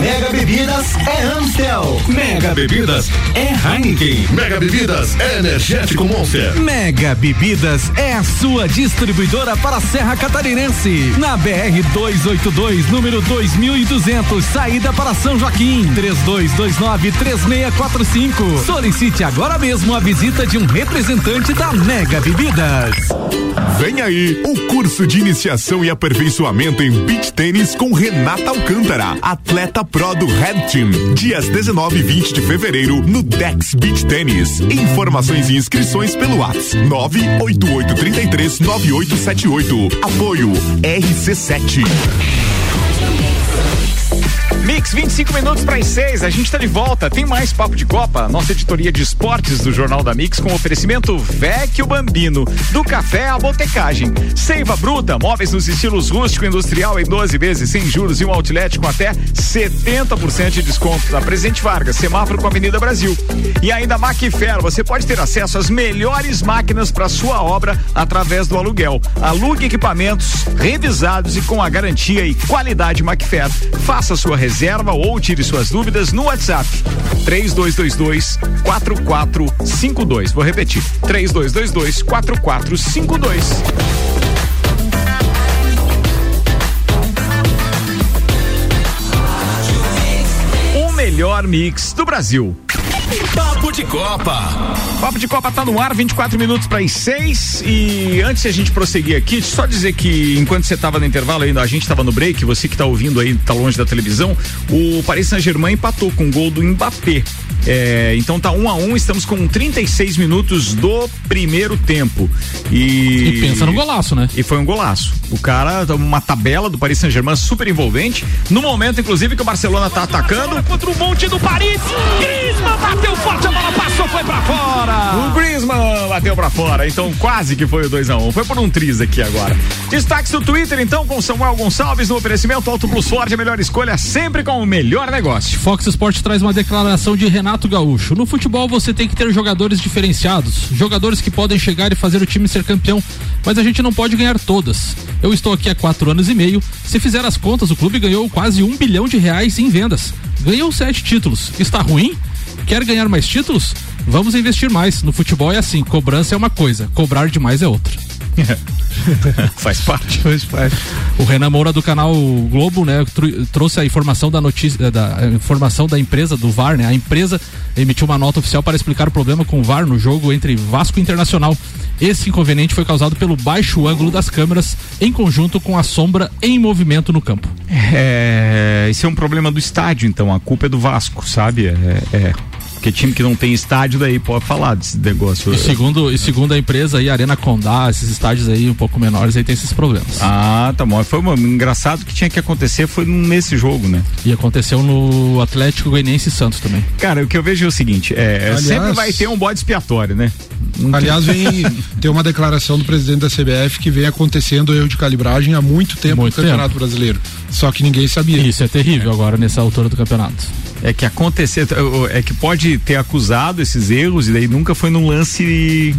S10: Mega Bebidas é Amstel.
S11: Mega Bebidas é Heineken.
S10: Mega Bebidas é Energético Monster.
S11: Mega Bebidas é a sua distribuidora para a Serra Catarinense. Na BR 282, número 2200, saída para São Joaquim. 3229-3645. Solicite agora mesmo a visita de um representante da Mega Bebidas.
S12: Vem aí o curso de iniciação e aperfeiçoamento em beach tênis com Renata Alcântara, atleta pro do Red Team. Dias 19 e 20 de fevereiro no Dex Beach Tênis. Informações e inscrições pelo WhatsApp 98833 9878. Apoio RC7.
S1: Mix, 25 minutos para as 6. A gente está de volta. Tem mais Papo de Copa. Nossa editoria de esportes do Jornal da Mix com oferecimento Vecchio Bambino. Do café à botecagem. Seiva Bruta, móveis nos estilos rústico e industrial em 12 vezes sem juros e um outlet com até 70% de desconto. Na Presidente Vargas, semáforo com a Avenida Brasil. E ainda Macfer, você pode ter acesso às melhores máquinas para sua obra através do aluguel. Alugue equipamentos revisados e com a garantia e qualidade Macfer. Faça sua reserva reserva ou tire suas dúvidas no WhatsApp 3222 4452. Vou repetir: 3222 4452. O melhor mix do Brasil. De Copa. Papo de Copa tá no ar, 24 minutos para as 6 e antes de a gente prosseguir aqui, só dizer que enquanto você tava no intervalo ainda, a gente tava no break, você que tá ouvindo aí, tá longe da televisão, o Paris Saint-Germain empatou com o gol do Mbappé. É, então tá um a um, estamos com 36 minutos do primeiro tempo. E,
S2: e pensa no golaço, né?
S1: E foi um golaço. O cara, uma tabela do Paris Saint-Germain super envolvente. No momento, inclusive, que o Barcelona tá atacando.
S13: Contra o monte do Paris. Griezmann bateu forte, a bola passou, foi pra fora.
S1: O Griezmann bateu pra fora. Então quase que foi o 2 a 1 um. Foi por um triz aqui agora. Destaques do Twitter, então, com Samuel Gonçalves no oferecimento Auto Plus Ford, a melhor escolha sempre com o melhor negócio.
S2: Fox Sport traz uma declaração de Renato Renato Gaúcho. No futebol você tem que ter jogadores diferenciados, jogadores que podem chegar e fazer o time ser campeão, mas a gente não pode ganhar todas. Eu estou aqui há quatro anos e meio. Se fizer as contas, o clube ganhou quase um bilhão de reais em vendas. Ganhou sete títulos. Está ruim? Quer ganhar mais títulos? Vamos investir mais. No futebol é assim: cobrança é uma coisa, cobrar demais é outra.
S1: Faz parte.
S2: Faz parte. O Renan Moura do canal Globo, né, trouxe a informação da notícia, da informação da empresa do VAR, né? A empresa emitiu uma nota oficial para explicar o problema com o VAR no jogo entre Vasco e Internacional. Esse inconveniente foi causado pelo baixo ângulo das câmeras em conjunto com a sombra em movimento no campo.
S1: É, esse é um problema do estádio, então a culpa é do Vasco, sabe? É, é porque time que não tem estádio daí pode falar desse negócio.
S2: E segundo, e segundo a empresa aí, Arena Condá, esses estádios aí um pouco menores aí tem esses problemas.
S1: Ah, tá bom. Foi uma, engraçado que tinha que acontecer foi nesse jogo, né?
S2: E aconteceu no Atlético Goianiense Santos também.
S1: Cara, o que eu vejo é o seguinte, é, Aliás, sempre vai ter um bode expiatório, né?
S3: Aliás, vem tem uma declaração do presidente da CBF que vem acontecendo erro de calibragem há muito tempo muito no Campeonato tempo. Brasileiro. Só que ninguém sabia.
S2: Isso é terrível agora nessa altura do campeonato.
S1: É que acontecer, é que pode ter acusado esses erros e daí nunca foi num lance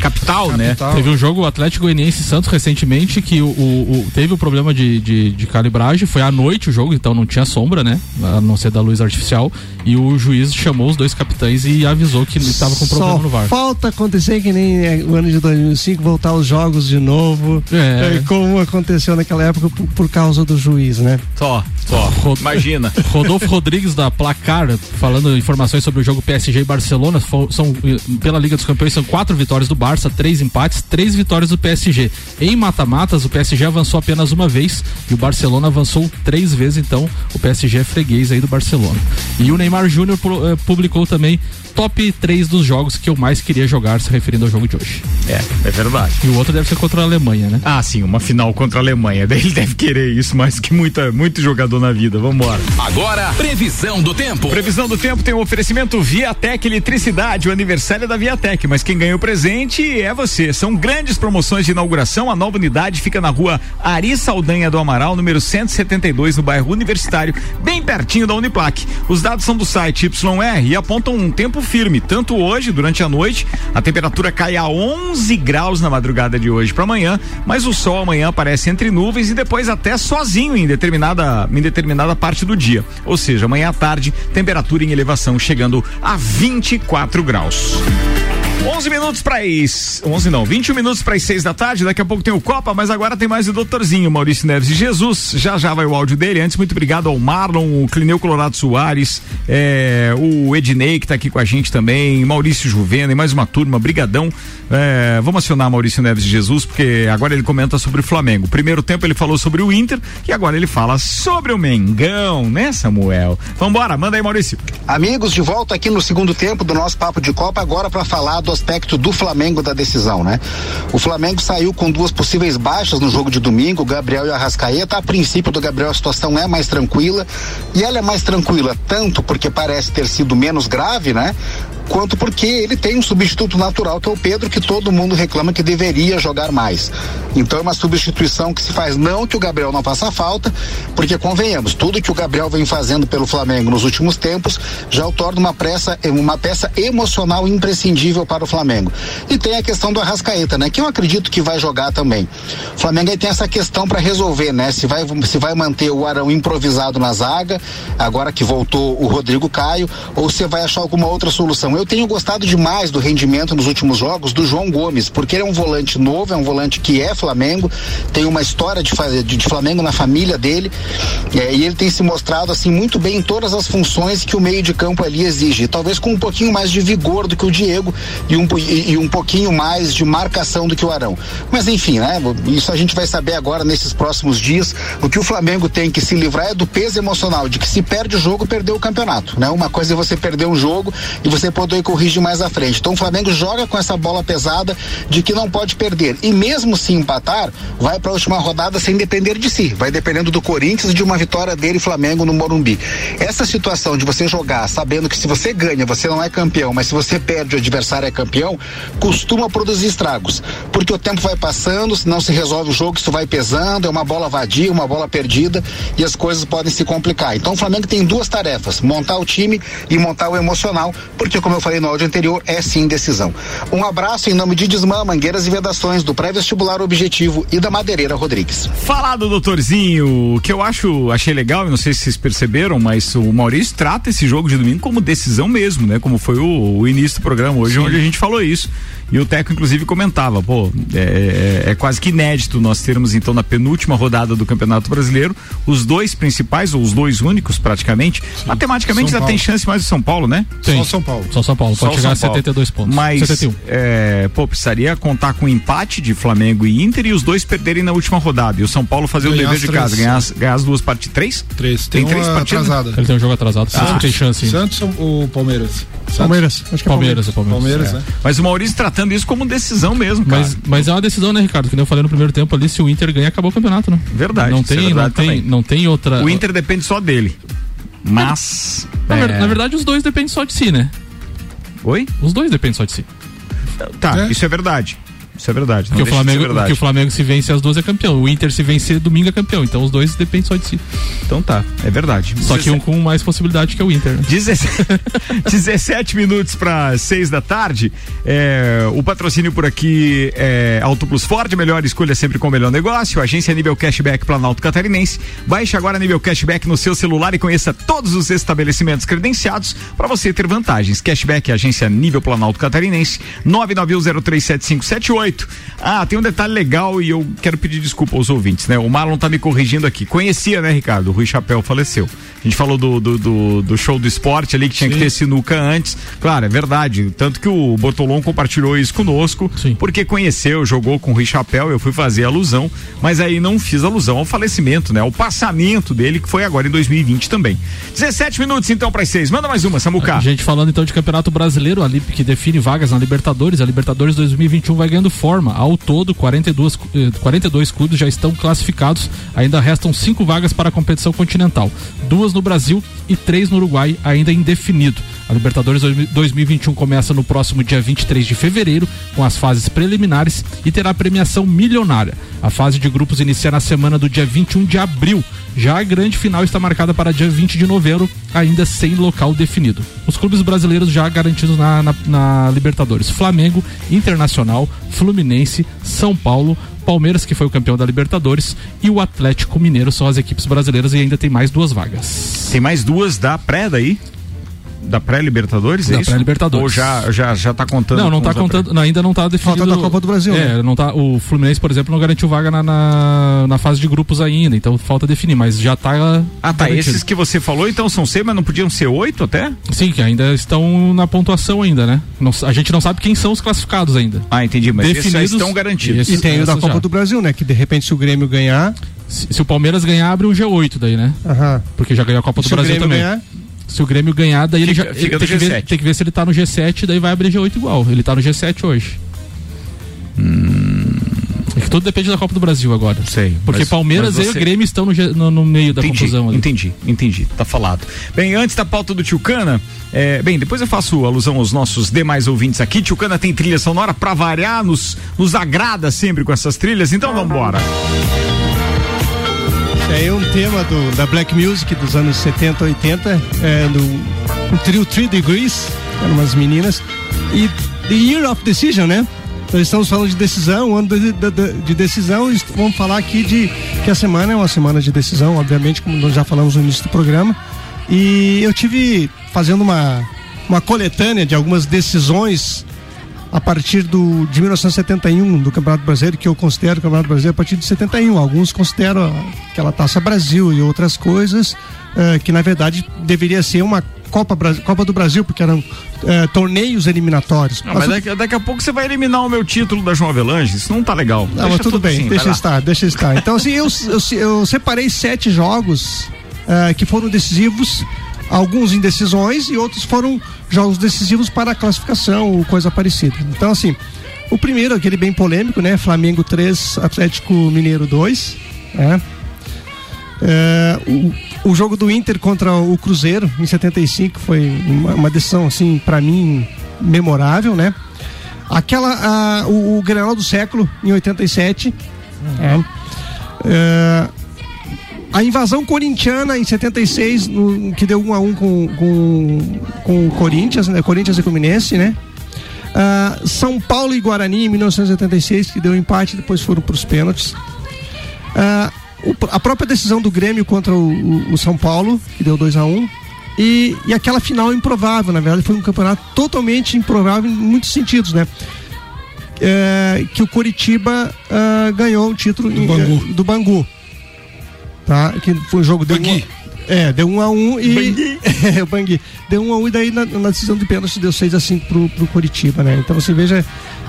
S1: capital, né? capital.
S2: né? Teve um jogo Atlético Goianiense Santos recentemente que o, o, o teve o problema de, de, de, calibragem, foi à noite o jogo, então não tinha sombra, né? A não ser da luz artificial. E o juiz chamou os dois capitães e avisou que ele estava com problema
S4: Só
S2: no VAR.
S4: Falta acontecer que nem é, o ano de 2005 voltar os jogos de novo, é. é. como aconteceu naquela época por, por causa do juiz, né?
S1: Só, só. Rod... Imagina.
S2: Rodolfo Rodrigues da Placar, falando informações sobre o jogo PSG e Barcelona, são pela Liga dos Campeões são quatro vitórias do Barça, três empates, três vitórias do PSG. Em mata-matas, o PSG avançou apenas uma vez e o Barcelona avançou três vezes, então o PSG é freguês aí do Barcelona. E o Neymar Júnior eh, publicou também top 3 dos jogos que eu mais queria jogar, se referindo ao jogo de hoje.
S1: É, é verdade.
S2: E o outro deve ser contra a Alemanha, né?
S1: Ah, sim, uma final contra a Alemanha. Daí ele deve querer isso mais que muita, muito jogador na vida. Vambora.
S9: Agora, previsão do tempo.
S1: Previsão do tempo tem um oferecimento Viatec Eletricidade, o aniversário da Viatec, mas quem ganhou o presente é você. São grandes promoções de inauguração. A nova unidade fica na rua Ari Saldanha do Amaral, número 172, no bairro Universitário, bem pertinho da Uniplac. Os dados são do site YR e apontam um tempo firme. Tanto hoje, durante a noite, a temperatura cai a 11 graus na madrugada de hoje para amanhã, mas o sol amanhã aparece entre nuvens e depois até sozinho em determinada, em determinada parte do dia. Ou seja, amanhã à tarde, temperatura em elevação chegando a 24 graus. 11 minutos para as 11 não, 21 minutos para as 6 da tarde. Daqui a pouco tem o Copa, mas agora tem mais o doutorzinho Maurício Neves de Jesus. Já já vai o áudio dele. Antes, muito obrigado ao Marlon, o Clineu Colorado Soares, é, o Ednei que está aqui com a gente também, Maurício Juvena e mais uma turma. Brigadão. É, vamos acionar Maurício Neves de Jesus, porque agora ele comenta sobre o Flamengo. Primeiro tempo ele falou sobre o Inter e agora ele fala sobre o Mengão, né, Samuel? Vambora, manda aí, Maurício.
S5: Amigos, de volta aqui no segundo tempo do nosso Papo de Copa, agora para falar do aspecto do Flamengo da decisão, né? O Flamengo saiu com duas possíveis baixas no jogo de domingo, Gabriel e Arrascaeta. A princípio do Gabriel a situação é mais tranquila e ela é mais tranquila tanto porque parece ter sido menos grave, né? Quanto porque ele tem um substituto natural que é o Pedro, que todo mundo reclama que deveria jogar mais. Então é uma substituição que se faz não que o Gabriel não faça falta, porque convenhamos, tudo que o Gabriel vem fazendo pelo Flamengo nos últimos tempos já o torna uma peça, uma peça emocional imprescindível para o Flamengo. E tem a questão do Arrascaeta, né? Que eu acredito que vai jogar também. O Flamengo aí tem essa questão para resolver, né? Se vai, se vai manter o Arão improvisado na zaga, agora que voltou o Rodrigo Caio, ou se vai achar alguma outra solução. Eu Eu tenho gostado demais do rendimento nos últimos jogos do João Gomes, porque ele é um volante novo, é um volante que é Flamengo, tem uma história de, de, de Flamengo na família dele, é, e ele tem se mostrado assim muito bem em todas as funções que o meio de campo ali exige. Talvez com um pouquinho mais de vigor do que o Diego e um, e, e um pouquinho mais de marcação do que o Arão. Mas enfim, né? Isso a gente vai saber agora nesses próximos dias. O que o Flamengo tem que se livrar é do peso emocional de que se perde o jogo, perdeu o campeonato, né? Uma coisa é você perder um jogo e você poder corrigir mais à frente. Então o Flamengo joga com essa bola pesada de que não pode perder. E mesmo se empatar, vai para a última rodada sem depender de si. Vai dependendo do Corinthians de uma vitória dele Flamengo no Morumbi. Essa situação de você jogar sabendo que se você ganha, você não é campeão, mas se você perde, o adversário é campeão, costuma produzir estragos. Porque o tempo vai passando, se não se resolve o jogo, isso vai pesando, é uma bola vadia, uma bola perdida e as coisas podem se complicar. Então o Flamengo tem duas tarefas: montar o time e montar o emocional, porque como eu falei no áudio anterior, é sim decisão. Um abraço em nome de Desmã, Mangueiras e Vedações, do pré-vestibular Objetivo e da Madeireira Rodrigues.
S1: Falado, doutorzinho, que eu acho, achei legal, não sei se vocês perceberam, mas o Maurício trata esse jogo de domingo como decisão mesmo, né? Como foi o, o início do programa hoje, sim. onde a gente falou isso. E o Teco, inclusive, comentava, pô, é, é, é, quase que inédito nós termos, então, na penúltima rodada do Campeonato Brasileiro, os dois principais, ou os dois únicos, praticamente. Sim. Matematicamente São ainda Paulo. tem chance mais do São Paulo, né?
S3: Tem. Só São Paulo.
S2: Só São Paulo, pode Só chegar a 72 pontos.
S1: Mas, 71. É, pô, precisaria contar com empate de Flamengo e Inter e os dois perderem na última rodada. E o São Paulo fazer ganhar o dever de casa, ganhar as, ganhar as duas partidas. Três?
S3: Três. Tem, tem três partidas. Atrasada.
S2: Ele tem um jogo atrasado, ah. tem chance.
S3: Santos ou Palmeiras?
S2: Santos. Palmeiras. Acho que é Palmeiras. Palmeiras,
S3: Palmeiras, Palmeiras é.
S1: né? Mas o Maurício tratando isso como decisão mesmo, cara.
S2: Mas, mas é uma decisão, né, Ricardo? Que nem eu falei no primeiro tempo ali, se o Inter ganhar, acabou o campeonato, né?
S1: Verdade.
S2: Não tem, é verdade não, tem não tem outra.
S1: O Inter depende só dele. Mas.
S2: Na, é... na verdade, os dois dependem só de si, né?
S1: Oi?
S2: Os dois dependem só de si.
S1: Tá, é. isso é verdade. Isso é verdade.
S2: Porque o, Flamengo, porque o Flamengo se vence as duas é campeão. O Inter se vencer domingo é campeão. Então os dois dependem só de si.
S1: Então tá, é verdade.
S2: Só 17... que um com mais possibilidade que é o Inter. Né?
S1: 17... 17 minutos para 6 da tarde. É, o patrocínio por aqui é Auto Plus Ford, melhor escolha sempre com o melhor negócio. Agência Nível Cashback Planalto Catarinense. Baixe agora Nível Cashback no seu celular e conheça todos os estabelecimentos credenciados para você ter vantagens. Cashback Agência Nível Planalto Catarinense. 991037578 ah, tem um detalhe legal e eu quero pedir desculpa aos ouvintes, né? O Marlon tá me corrigindo aqui. Conhecia, né, Ricardo? O Rui Chapéu faleceu. A gente falou do, do, do, do show do esporte ali que tinha Sim. que ter sinuca antes. Claro, é verdade. Tanto que o Bortolom compartilhou isso conosco, Sim. porque conheceu, jogou com o Rui Chapéu, eu fui fazer alusão, mas aí não fiz alusão ao falecimento, né? Ao passamento dele, que foi agora em 2020 também. 17 minutos então para seis. Manda mais uma, Samuca.
S2: A gente falando então de Campeonato Brasileiro, ali que define vagas na Libertadores. A Libertadores 2021 vai ganhando forma. Ao todo, 42, 42 eh, clubes já estão classificados. Ainda restam cinco vagas para a competição continental. Duas no Brasil e três no Uruguai, ainda indefinido. A Libertadores 2021 começa no próximo dia 23 de fevereiro, com as fases preliminares e terá premiação milionária. A fase de grupos inicia na semana do dia 21 de abril. Já a grande final está marcada para dia 20 de novembro, ainda sem local definido. Os clubes brasileiros já garantidos na, na, na Libertadores: Flamengo, Internacional, Fluminense, São Paulo, Palmeiras, que foi o campeão da Libertadores, e o Atlético Mineiro são as equipes brasileiras e ainda tem mais duas vagas.
S1: Tem mais duas da pré daí? Da pré-Libertadores, é
S2: da pré-Libertadores.
S1: Ou já, já, já tá contando?
S2: Não, não tá contando, não, ainda não tá definido.
S3: Falta da Copa do Brasil.
S2: É,
S3: né?
S2: não tá, o Fluminense, por exemplo, não garantiu vaga na, na, na, fase de grupos ainda, então falta definir, mas já tá.
S1: Ah, tá, garantido. esses que você falou então são seis, mas não podiam ser oito até?
S2: Sim, que ainda estão na pontuação ainda, né? Não, a gente não sabe quem são os classificados ainda.
S1: Ah, entendi, mas Definidos, esses já estão garantidos.
S3: E tem o da Copa já. do Brasil, né? Que de repente se o Grêmio ganhar...
S2: Se, se o Palmeiras ganhar, abre um G8 daí, né?
S3: Aham.
S2: Porque já ganhou a Copa do Brasil também. Ganhar, se o Grêmio ganhar, daí fica, ele já ele tem, que ver, tem, que ver, se ele tá no G7, daí vai abrir G8 igual. Ele tá no G7 hoje.
S1: Hum.
S2: É que tudo depende da Copa do Brasil agora.
S1: Sei.
S2: Porque mas, Palmeiras mas você... e o Grêmio estão no, no, no meio da
S1: entendi,
S2: confusão ali.
S1: Entendi, entendi. Tá falado. Bem, antes da pauta do Tchucana, é, bem, depois eu faço alusão aos nossos demais ouvintes aqui. Tchucana tem trilha sonora pra variar, nos, nos agrada sempre com essas trilhas, então vamos embora.
S4: É um tema do, da Black Music dos anos 70, 80, é, do trio Three Degrees, eram umas meninas, e The Year of Decision, né? Nós estamos falando de decisão, ano de, de, de, decisão, e vamos falar aqui de que a semana é uma semana de decisão, obviamente, como nós já falamos no início do programa. E eu tive fazendo uma, uma coletânea de algumas decisões a partir do, de 1971 do Campeonato Brasileiro, que eu considero o Campeonato Brasileiro a partir de 71. Alguns consideram aquela Taça Brasil e outras coisas, eh, que na verdade deveria ser uma Copa, Copa do Brasil, porque eram eh, torneios eliminatórios.
S1: Não, mas daqui, daqui a pouco você vai eliminar o meu título da João Avelange. Isso não tá legal.
S4: Não, mas tudo bem,
S1: assim,
S4: deixa estar, deixa estar. Então, assim, eu, eu, eu separei sete jogos eh, que foram decisivos, alguns indecisões e outros foram jogos decisivos para a classificação ou coisa parecida. Então, assim, o primeiro, aquele bem polêmico, né? Flamengo 3, Atlético Mineiro 2, né? É, o, o jogo do Inter contra o Cruzeiro em 75 foi uma, uma decisão assim para mim memorável, né? Aquela a, o, o Grenal do século em 87, é. É, a invasão corintiana em 76 no- que deu um a um com, com, com o Corinthians, né? Corinthians e Fluminense, né? Ah, São Paulo e Guarani em 1986 que deu empate, depois foram para os pênaltis. Ah, o- a própria decisão do Grêmio contra o, o- o São Paulo, que deu 2 a 1 e, e aquela final improvável, na verdade, foi um campeonato totalmente improvável em muitos sentidos, né? É, que o Coritiba ah, ganhou o título do
S3: Bangu.
S4: do Bangu. Tá? Que foi um jogo deu um, é, deu um a um e é, o Bangui. Deu um a um e daí na, na decisão de pênalti deu 6 a 5 pro, pro Coritiba, né? Então você veja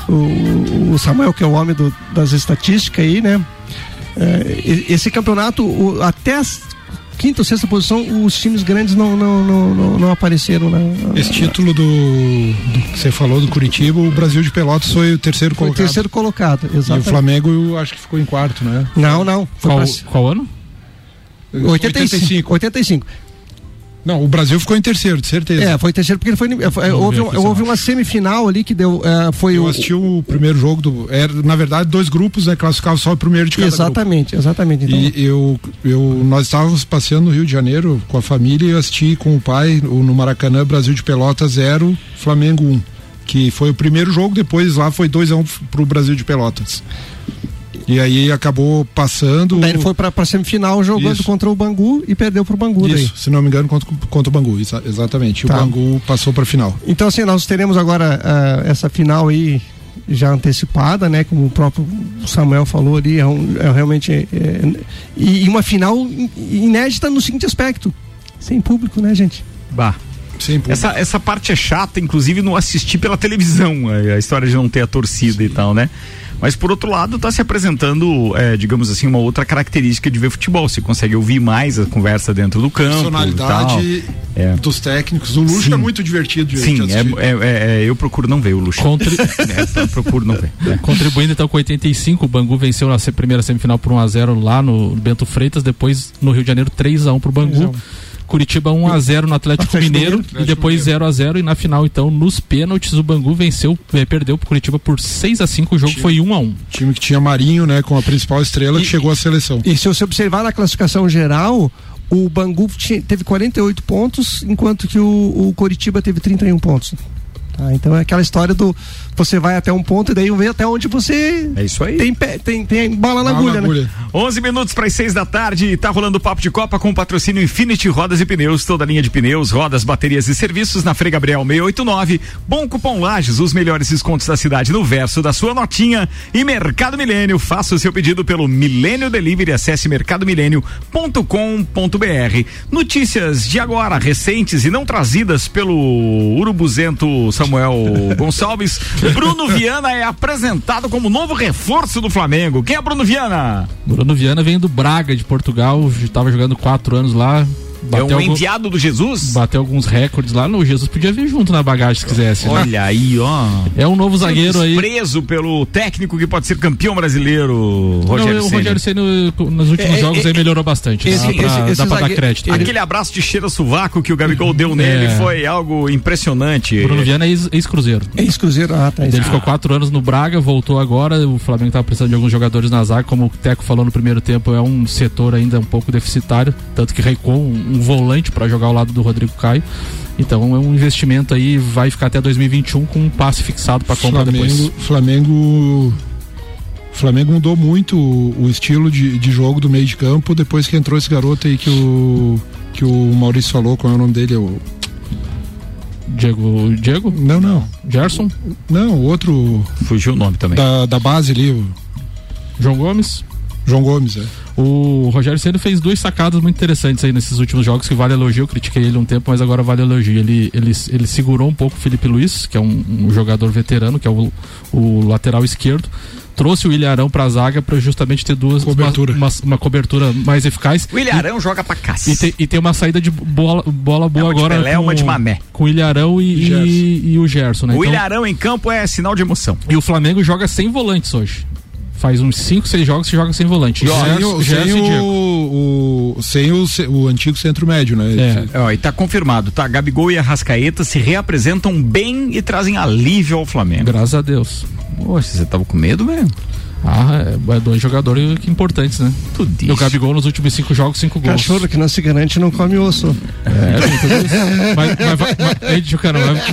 S4: o, o Samuel, que é o homem do- das estatísticas aí, né? É, esse campeonato, o- até a quinta ou sexta posição, os times grandes não, não, não, não, não apareceram na, na-
S3: Esse título do, do que você falou do Curitiba, o Brasil de Pelotas foi o terceiro
S4: Foi o
S3: colocado.
S4: terceiro colocado,
S3: E o
S4: exatamente.
S3: Flamengo eu acho que ficou em quarto, né?
S4: Não, não. Foi
S3: Qual-
S4: pra-
S2: Qual ano?
S4: 85. 85.
S3: Não, o Brasil ficou em terceiro, de certeza.
S4: É, foi terceiro porque ele foi. é, foi- houve, um- houve uma semifinal ali que deu. é, foi
S3: Eu
S4: o.
S3: assisti o primeiro jogo do. Era, na verdade, dois grupos, né? Classificavam só o primeiro de cada
S4: Exatamente, exatamente. Então,
S3: E eu, eu, nós estávamos passeando no Rio de Janeiro com a família e eu assisti com o pai no Maracanã, Brasil de Pelotas 0, Flamengo 1. Que foi o primeiro jogo, depois lá foi 2 a 1 um pro Brasil de Pelotas. E aí acabou passando.
S4: daí ele foi pra, pra semifinal jogando
S3: Isso.
S4: contra o Bangu e perdeu pro Bangu daí.
S3: Isso, se não me engano, contra, contra o Bangu, exa- exatamente.
S4: Tá.
S3: O Bangu passou para final.
S4: Então, assim, nós teremos agora ah, essa final aí já antecipada, né? Como o próprio Samuel falou ali, é, um- é realmente. é- é- e, e uma final in- inédita no seguinte aspecto: sem público, né, gente?
S1: Bah. Essa, essa parte é chata, inclusive no assistir pela televisão, a, a história de não ter a torcida e tal, né? Mas por outro lado, tá se apresentando, é, digamos assim, uma outra característica de ver futebol. Você consegue ouvir mais a conversa dentro do campo.
S3: Personalidade
S1: e tal. É.
S3: dos técnicos. O Luxo
S1: Sim.
S3: é muito divertido de
S1: Sim, é, é- é- é, eu procuro não ver o luxo.
S2: Contri-
S1: É, eu procuro não ver. É.
S2: Contribuindo então com 85, o Bangu venceu na primeira semifinal por 1x0 lá no Bento Freitas, depois no Rio de Janeiro 3x1 pro Bangu. Curitiba 1x0 no Atlético,
S3: Atlético
S2: Mineiro
S3: Mineiro,
S2: e depois 0x0 e na final então nos pênaltis o Bangu venceu, eh, perdeu pro Curitiba por 6x5, o jogo foi 1x1.
S3: Time que tinha Marinho, né, com a principal estrela que chegou à seleção.
S4: E se você observar na classificação geral, o Bangu tinha- teve 48 pontos, enquanto que o, o Coritiba teve 31 pontos. Tá, então é aquela história do você vai até um ponto e daí vê até onde você
S1: É isso aí.
S4: tem, pé- tem, tem bala na agulha, né?
S1: 11 minutos para as 6 da tarde, tá rolando o papo de Copa com o patrocínio Infinity Rodas e Pneus, toda linha de pneus, rodas, baterias e serviços na Frei Gabriel 689. Bom cupom Lages, os melhores descontos da cidade no verso da sua notinha. E Mercado Milênio, faça o seu pedido pelo Milênio Delivery, acesse mercadomilênio.com.br. Notícias de agora, recentes e não trazidas pelo urubuzento Samuel Gonçalves. Bruno Viana é apresentado como novo reforço do Flamengo. Quem é Bruno Viana?
S2: Bruno Viana vem do Braga de Portugal, estava jogando quatro anos lá.
S1: É um
S2: algum-
S1: enviado do Jesus?
S2: Bateu alguns recordes lá. No Jesus podia vir junto na bagagem se quisesse. né?
S1: Olha aí, ó.
S2: É um novo zagueiro aí.
S1: Preso pelo técnico que pode ser campeão brasileiro,
S2: Não,
S1: Rogério
S2: o. Rogério Ceni nos últimos
S1: É,
S2: jogos
S1: é,
S2: aí melhorou bastante.
S1: esse-
S2: dá pra,
S1: esse- esse
S2: dá pra dar crédito.
S1: Aquele abraço de cheiro a sovaco que o Gabigol deu nele
S2: É.
S1: foi algo impressionante.
S2: Bruno Viana é ex- ex-cruzeiro.
S4: Ex-cruzeiro, ah, tá.
S2: Ele ficou quatro anos no Braga, voltou agora. O Flamengo estava precisando de alguns jogadores na zaga, como o Teco falou no primeiro tempo, é um setor ainda um pouco deficitário, tanto que recuou um, um volante para jogar ao lado do Rodrigo Caio. Então é um investimento aí, vai ficar até 2021 com um passe fixado para compra
S3: Flamengo,
S2: depois.
S3: Flamengo Flamengo mudou muito o, o estilo de, de jogo do meio de campo depois que entrou esse garoto aí que o que o Maurício falou, qual é o nome dele? O
S2: Diego. Diego?
S3: Não, não.
S2: Gerson?
S3: Não, o outro.
S1: Fugiu o nome também.
S3: Da, da base ali, o
S2: João Gomes?
S3: João Gomes, é.
S2: O Rogério Ceni fez duas sacadas muito interessantes aí nesses últimos jogos que vale elogio. Eu critiquei ele um tempo, mas agora vale elogio. Ele, ele, ele segurou um pouco o Felipe Luiz, que é um, um jogador veterano, que é o, o lateral esquerdo. Trouxe o Ilharão pra zaga para justamente ter duas
S3: Cobertura.
S2: Uma, uma, uma cobertura mais eficaz.
S1: O Ilharão joga pra
S2: E
S1: cacete.
S2: tem, e tem uma saída de bola, bola boa
S1: uma de
S2: agora.
S1: Pelé,
S2: com,
S1: uma de Mané.
S2: Com o Ilharão e, e, e o Gerson, né?
S1: O
S2: Então-
S1: Ilharão em campo é sinal de emoção.
S2: e o Flamengo joga sem volantes hoje. Faz uns 5, 6 jogos que joga sem volante.
S3: Sem, o,
S2: Gerson,
S3: sem,
S2: Gerson e Diego.
S3: o, o- sem o, o antigo centro médio, né?
S2: É.
S1: Ó, e tá confirmado, tá? Gabigol e Arrascaeta se reapresentam bem e trazem alívio ao Flamengo.
S2: Graças a Deus.
S1: Poxa, você tava com medo mesmo?
S2: Ah, é, é dois jogadores importantes, né?
S1: Tudo
S2: E o Gabigol nos últimos cinco jogos, cinco gols.
S4: Cachorro que não se garante não come osso.
S2: É, tem tudo isso. Mas, mas, vai- mas, ei,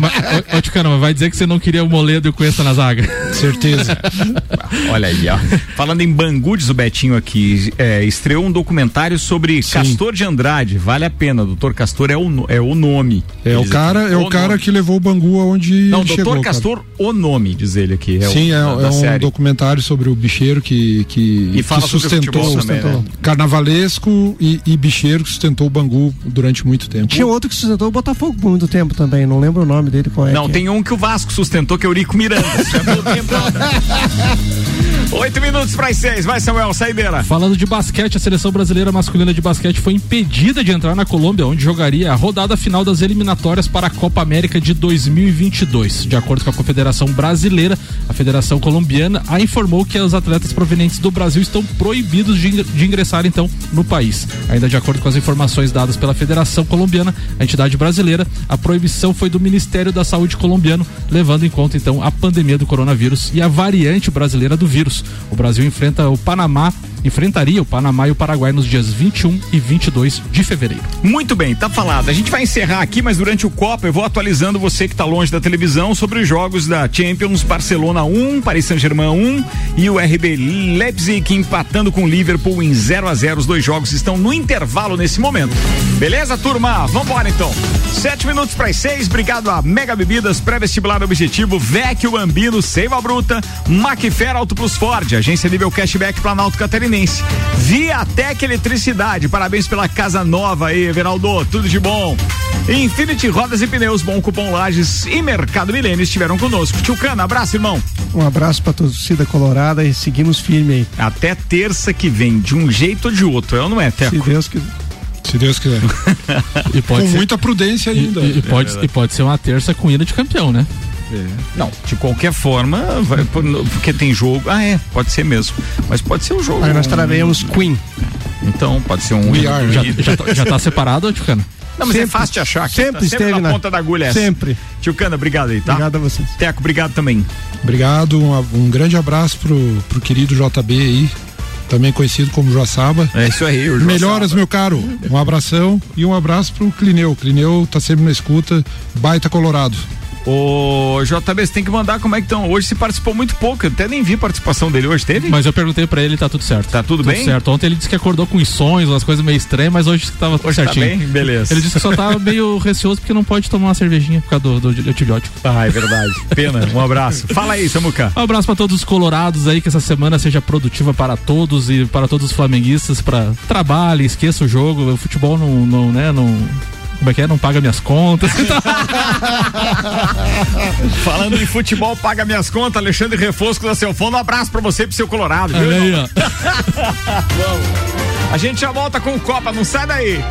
S2: mas, mas, vai dizer que você não queria o Moledo e o Cuesta na zaga.
S3: Certeza.
S1: Olha aí, ó. Falando em Bangu, diz o Betinho aqui, é, estreou um documentário sobre Castor de Andrade. Vale a pena, doutor Castor é o, é o nome.
S3: É o
S1: Diz
S3: cara,
S1: aqui.
S3: é o cara
S1: nome.
S3: que levou o Bangu aonde
S1: Não,
S3: ele
S1: doutor
S3: chegou. cara.
S1: Castor, o nome, diz ele aqui. É
S3: Sim,
S1: o,
S3: é,
S1: da,
S3: é
S1: da
S3: um
S1: série.
S3: documentário sobre o bicheiro que, que,
S1: E fala
S3: que
S1: sobre
S3: sustentou,
S1: também,
S3: sustentou.
S1: né?
S3: carnavalesco e, e bicheiro que sustentou o Bangu durante muito tempo.
S4: Tinha outro que sustentou o Botafogo por muito tempo também, não lembro o nome dele qual é.
S1: Não,
S4: é.
S1: tem um que o Vasco sustentou, que é o Eurico Miranda. Oito minutos para as seis. Vai, Samuel, saideira.
S2: Falando de basquete, a seleção brasileira masculina de basquete foi impedida de entrar na Colômbia, onde jogaria a rodada final das eliminatórias para a Copa América de 2022. De acordo com a Confederação Brasileira, a Federação Colombiana a informou que os atletas provenientes do Brasil estão proibidos de ingressar então no país. Ainda de acordo com as informações dadas pela Federação Colombiana, a entidade brasileira, a proibição foi do Ministério da Saúde colombiano, levando em conta então a pandemia do coronavírus e a variante brasileira do vírus. O Brasil enfrenta o Panamá, enfrentaria o Panamá e o Paraguai nos dias 21 e 22 de fevereiro.
S1: Muito bem, tá falado. A gente vai encerrar aqui, mas durante o Copa eu vou atualizando você que tá longe da televisão sobre os jogos da Champions Barcelona 1, Paris Saint-Germain 1 e o RB Leipzig empatando com o Liverpool em 0 a 0 Os dois jogos estão no intervalo nesse momento. Beleza, turma? Vambora então. Sete minutos para as seis. Obrigado a Mega Bebidas, pré-vestibular objetivo, Vecchio Bambino, Seiva Bruta, Macfer Auto Plus Ford, agência nível cashback Planalto Catarinense. Viatec Eletricidade, parabéns pela casa nova aí, Everaldo, tudo de bom. Infinity Rodas e Pneus, Bom Cupom Lages e Mercado Milênio estiveram conosco. Tio Cana, abraço, irmão.
S4: Um abraço pra torcida colorada e seguimos firme aí.
S1: Até terça que vem, de um jeito ou de outro, é ou não é, Teco?
S4: Se Deus quiser.
S3: Se Deus quiser.
S2: E pode
S3: Com
S2: ser-
S3: muita prudência ainda.
S2: E, e pode, e pode ser uma terça com ida de campeão, né?
S1: Não, de qualquer forma, vai, por- porque tem jogo. Ah, é, pode ser mesmo. Mas pode ser o jogo.
S4: Aí nós traremos Queen.
S1: Então, pode ser um.
S3: We are.
S2: Já, já, tá- já tá separado, Tchucano?
S1: Não, mas é
S4: Sempre-
S1: fácil de achar. aqui,
S4: sempre
S1: tá sempre
S4: esteve
S1: na,
S4: na-
S1: ponta da agulha essa.
S4: Sempre.
S1: Tio Cana, obrigado aí, tá?
S4: Obrigado a vocês.
S1: Teco, obrigado também.
S3: Obrigado, um, um grande abraço pro, pro querido JB aí, também conhecido como Joaçaba.
S1: É isso aí, o
S3: Melhoras, meu caro. Um abração e um abraço pro Clineu. Clineu tá sempre na escuta, baita colorado.
S1: Ô, JB, você tem que mandar como é que estão. Hoje você participou muito pouco, eu até nem vi a participação dele hoje, teve?
S2: Mas eu perguntei pra ele, tá tudo certo.
S1: Tá tudo bem?
S2: certo. Ontem ele disse que acordou com os sonhos, umas coisas meio estranhas, mas hoje tava tudo
S1: Hoje tá
S2: certinho.
S1: bem? Beleza.
S2: Ele disse que só tá meio receoso porque não pode tomar uma cervejinha por causa do, do antibiótico.
S1: Ah, é verdade. Pena, um abraço. Fala aí, Samuca.
S2: Um abraço para todos os colorados aí, que essa semana seja produtiva para todos e para todos os flamenguistas, para trabalho, esqueça o jogo, o futebol não, não né, não como é que é? Não paga minhas contas.
S1: Falando em futebol, paga minhas contas, Alexandre Refosco da seu fundo. Um abraço pra você e pro seu Colorado, viu?
S2: Aí, ó.
S1: A gente já volta com o Copa, não sai daí.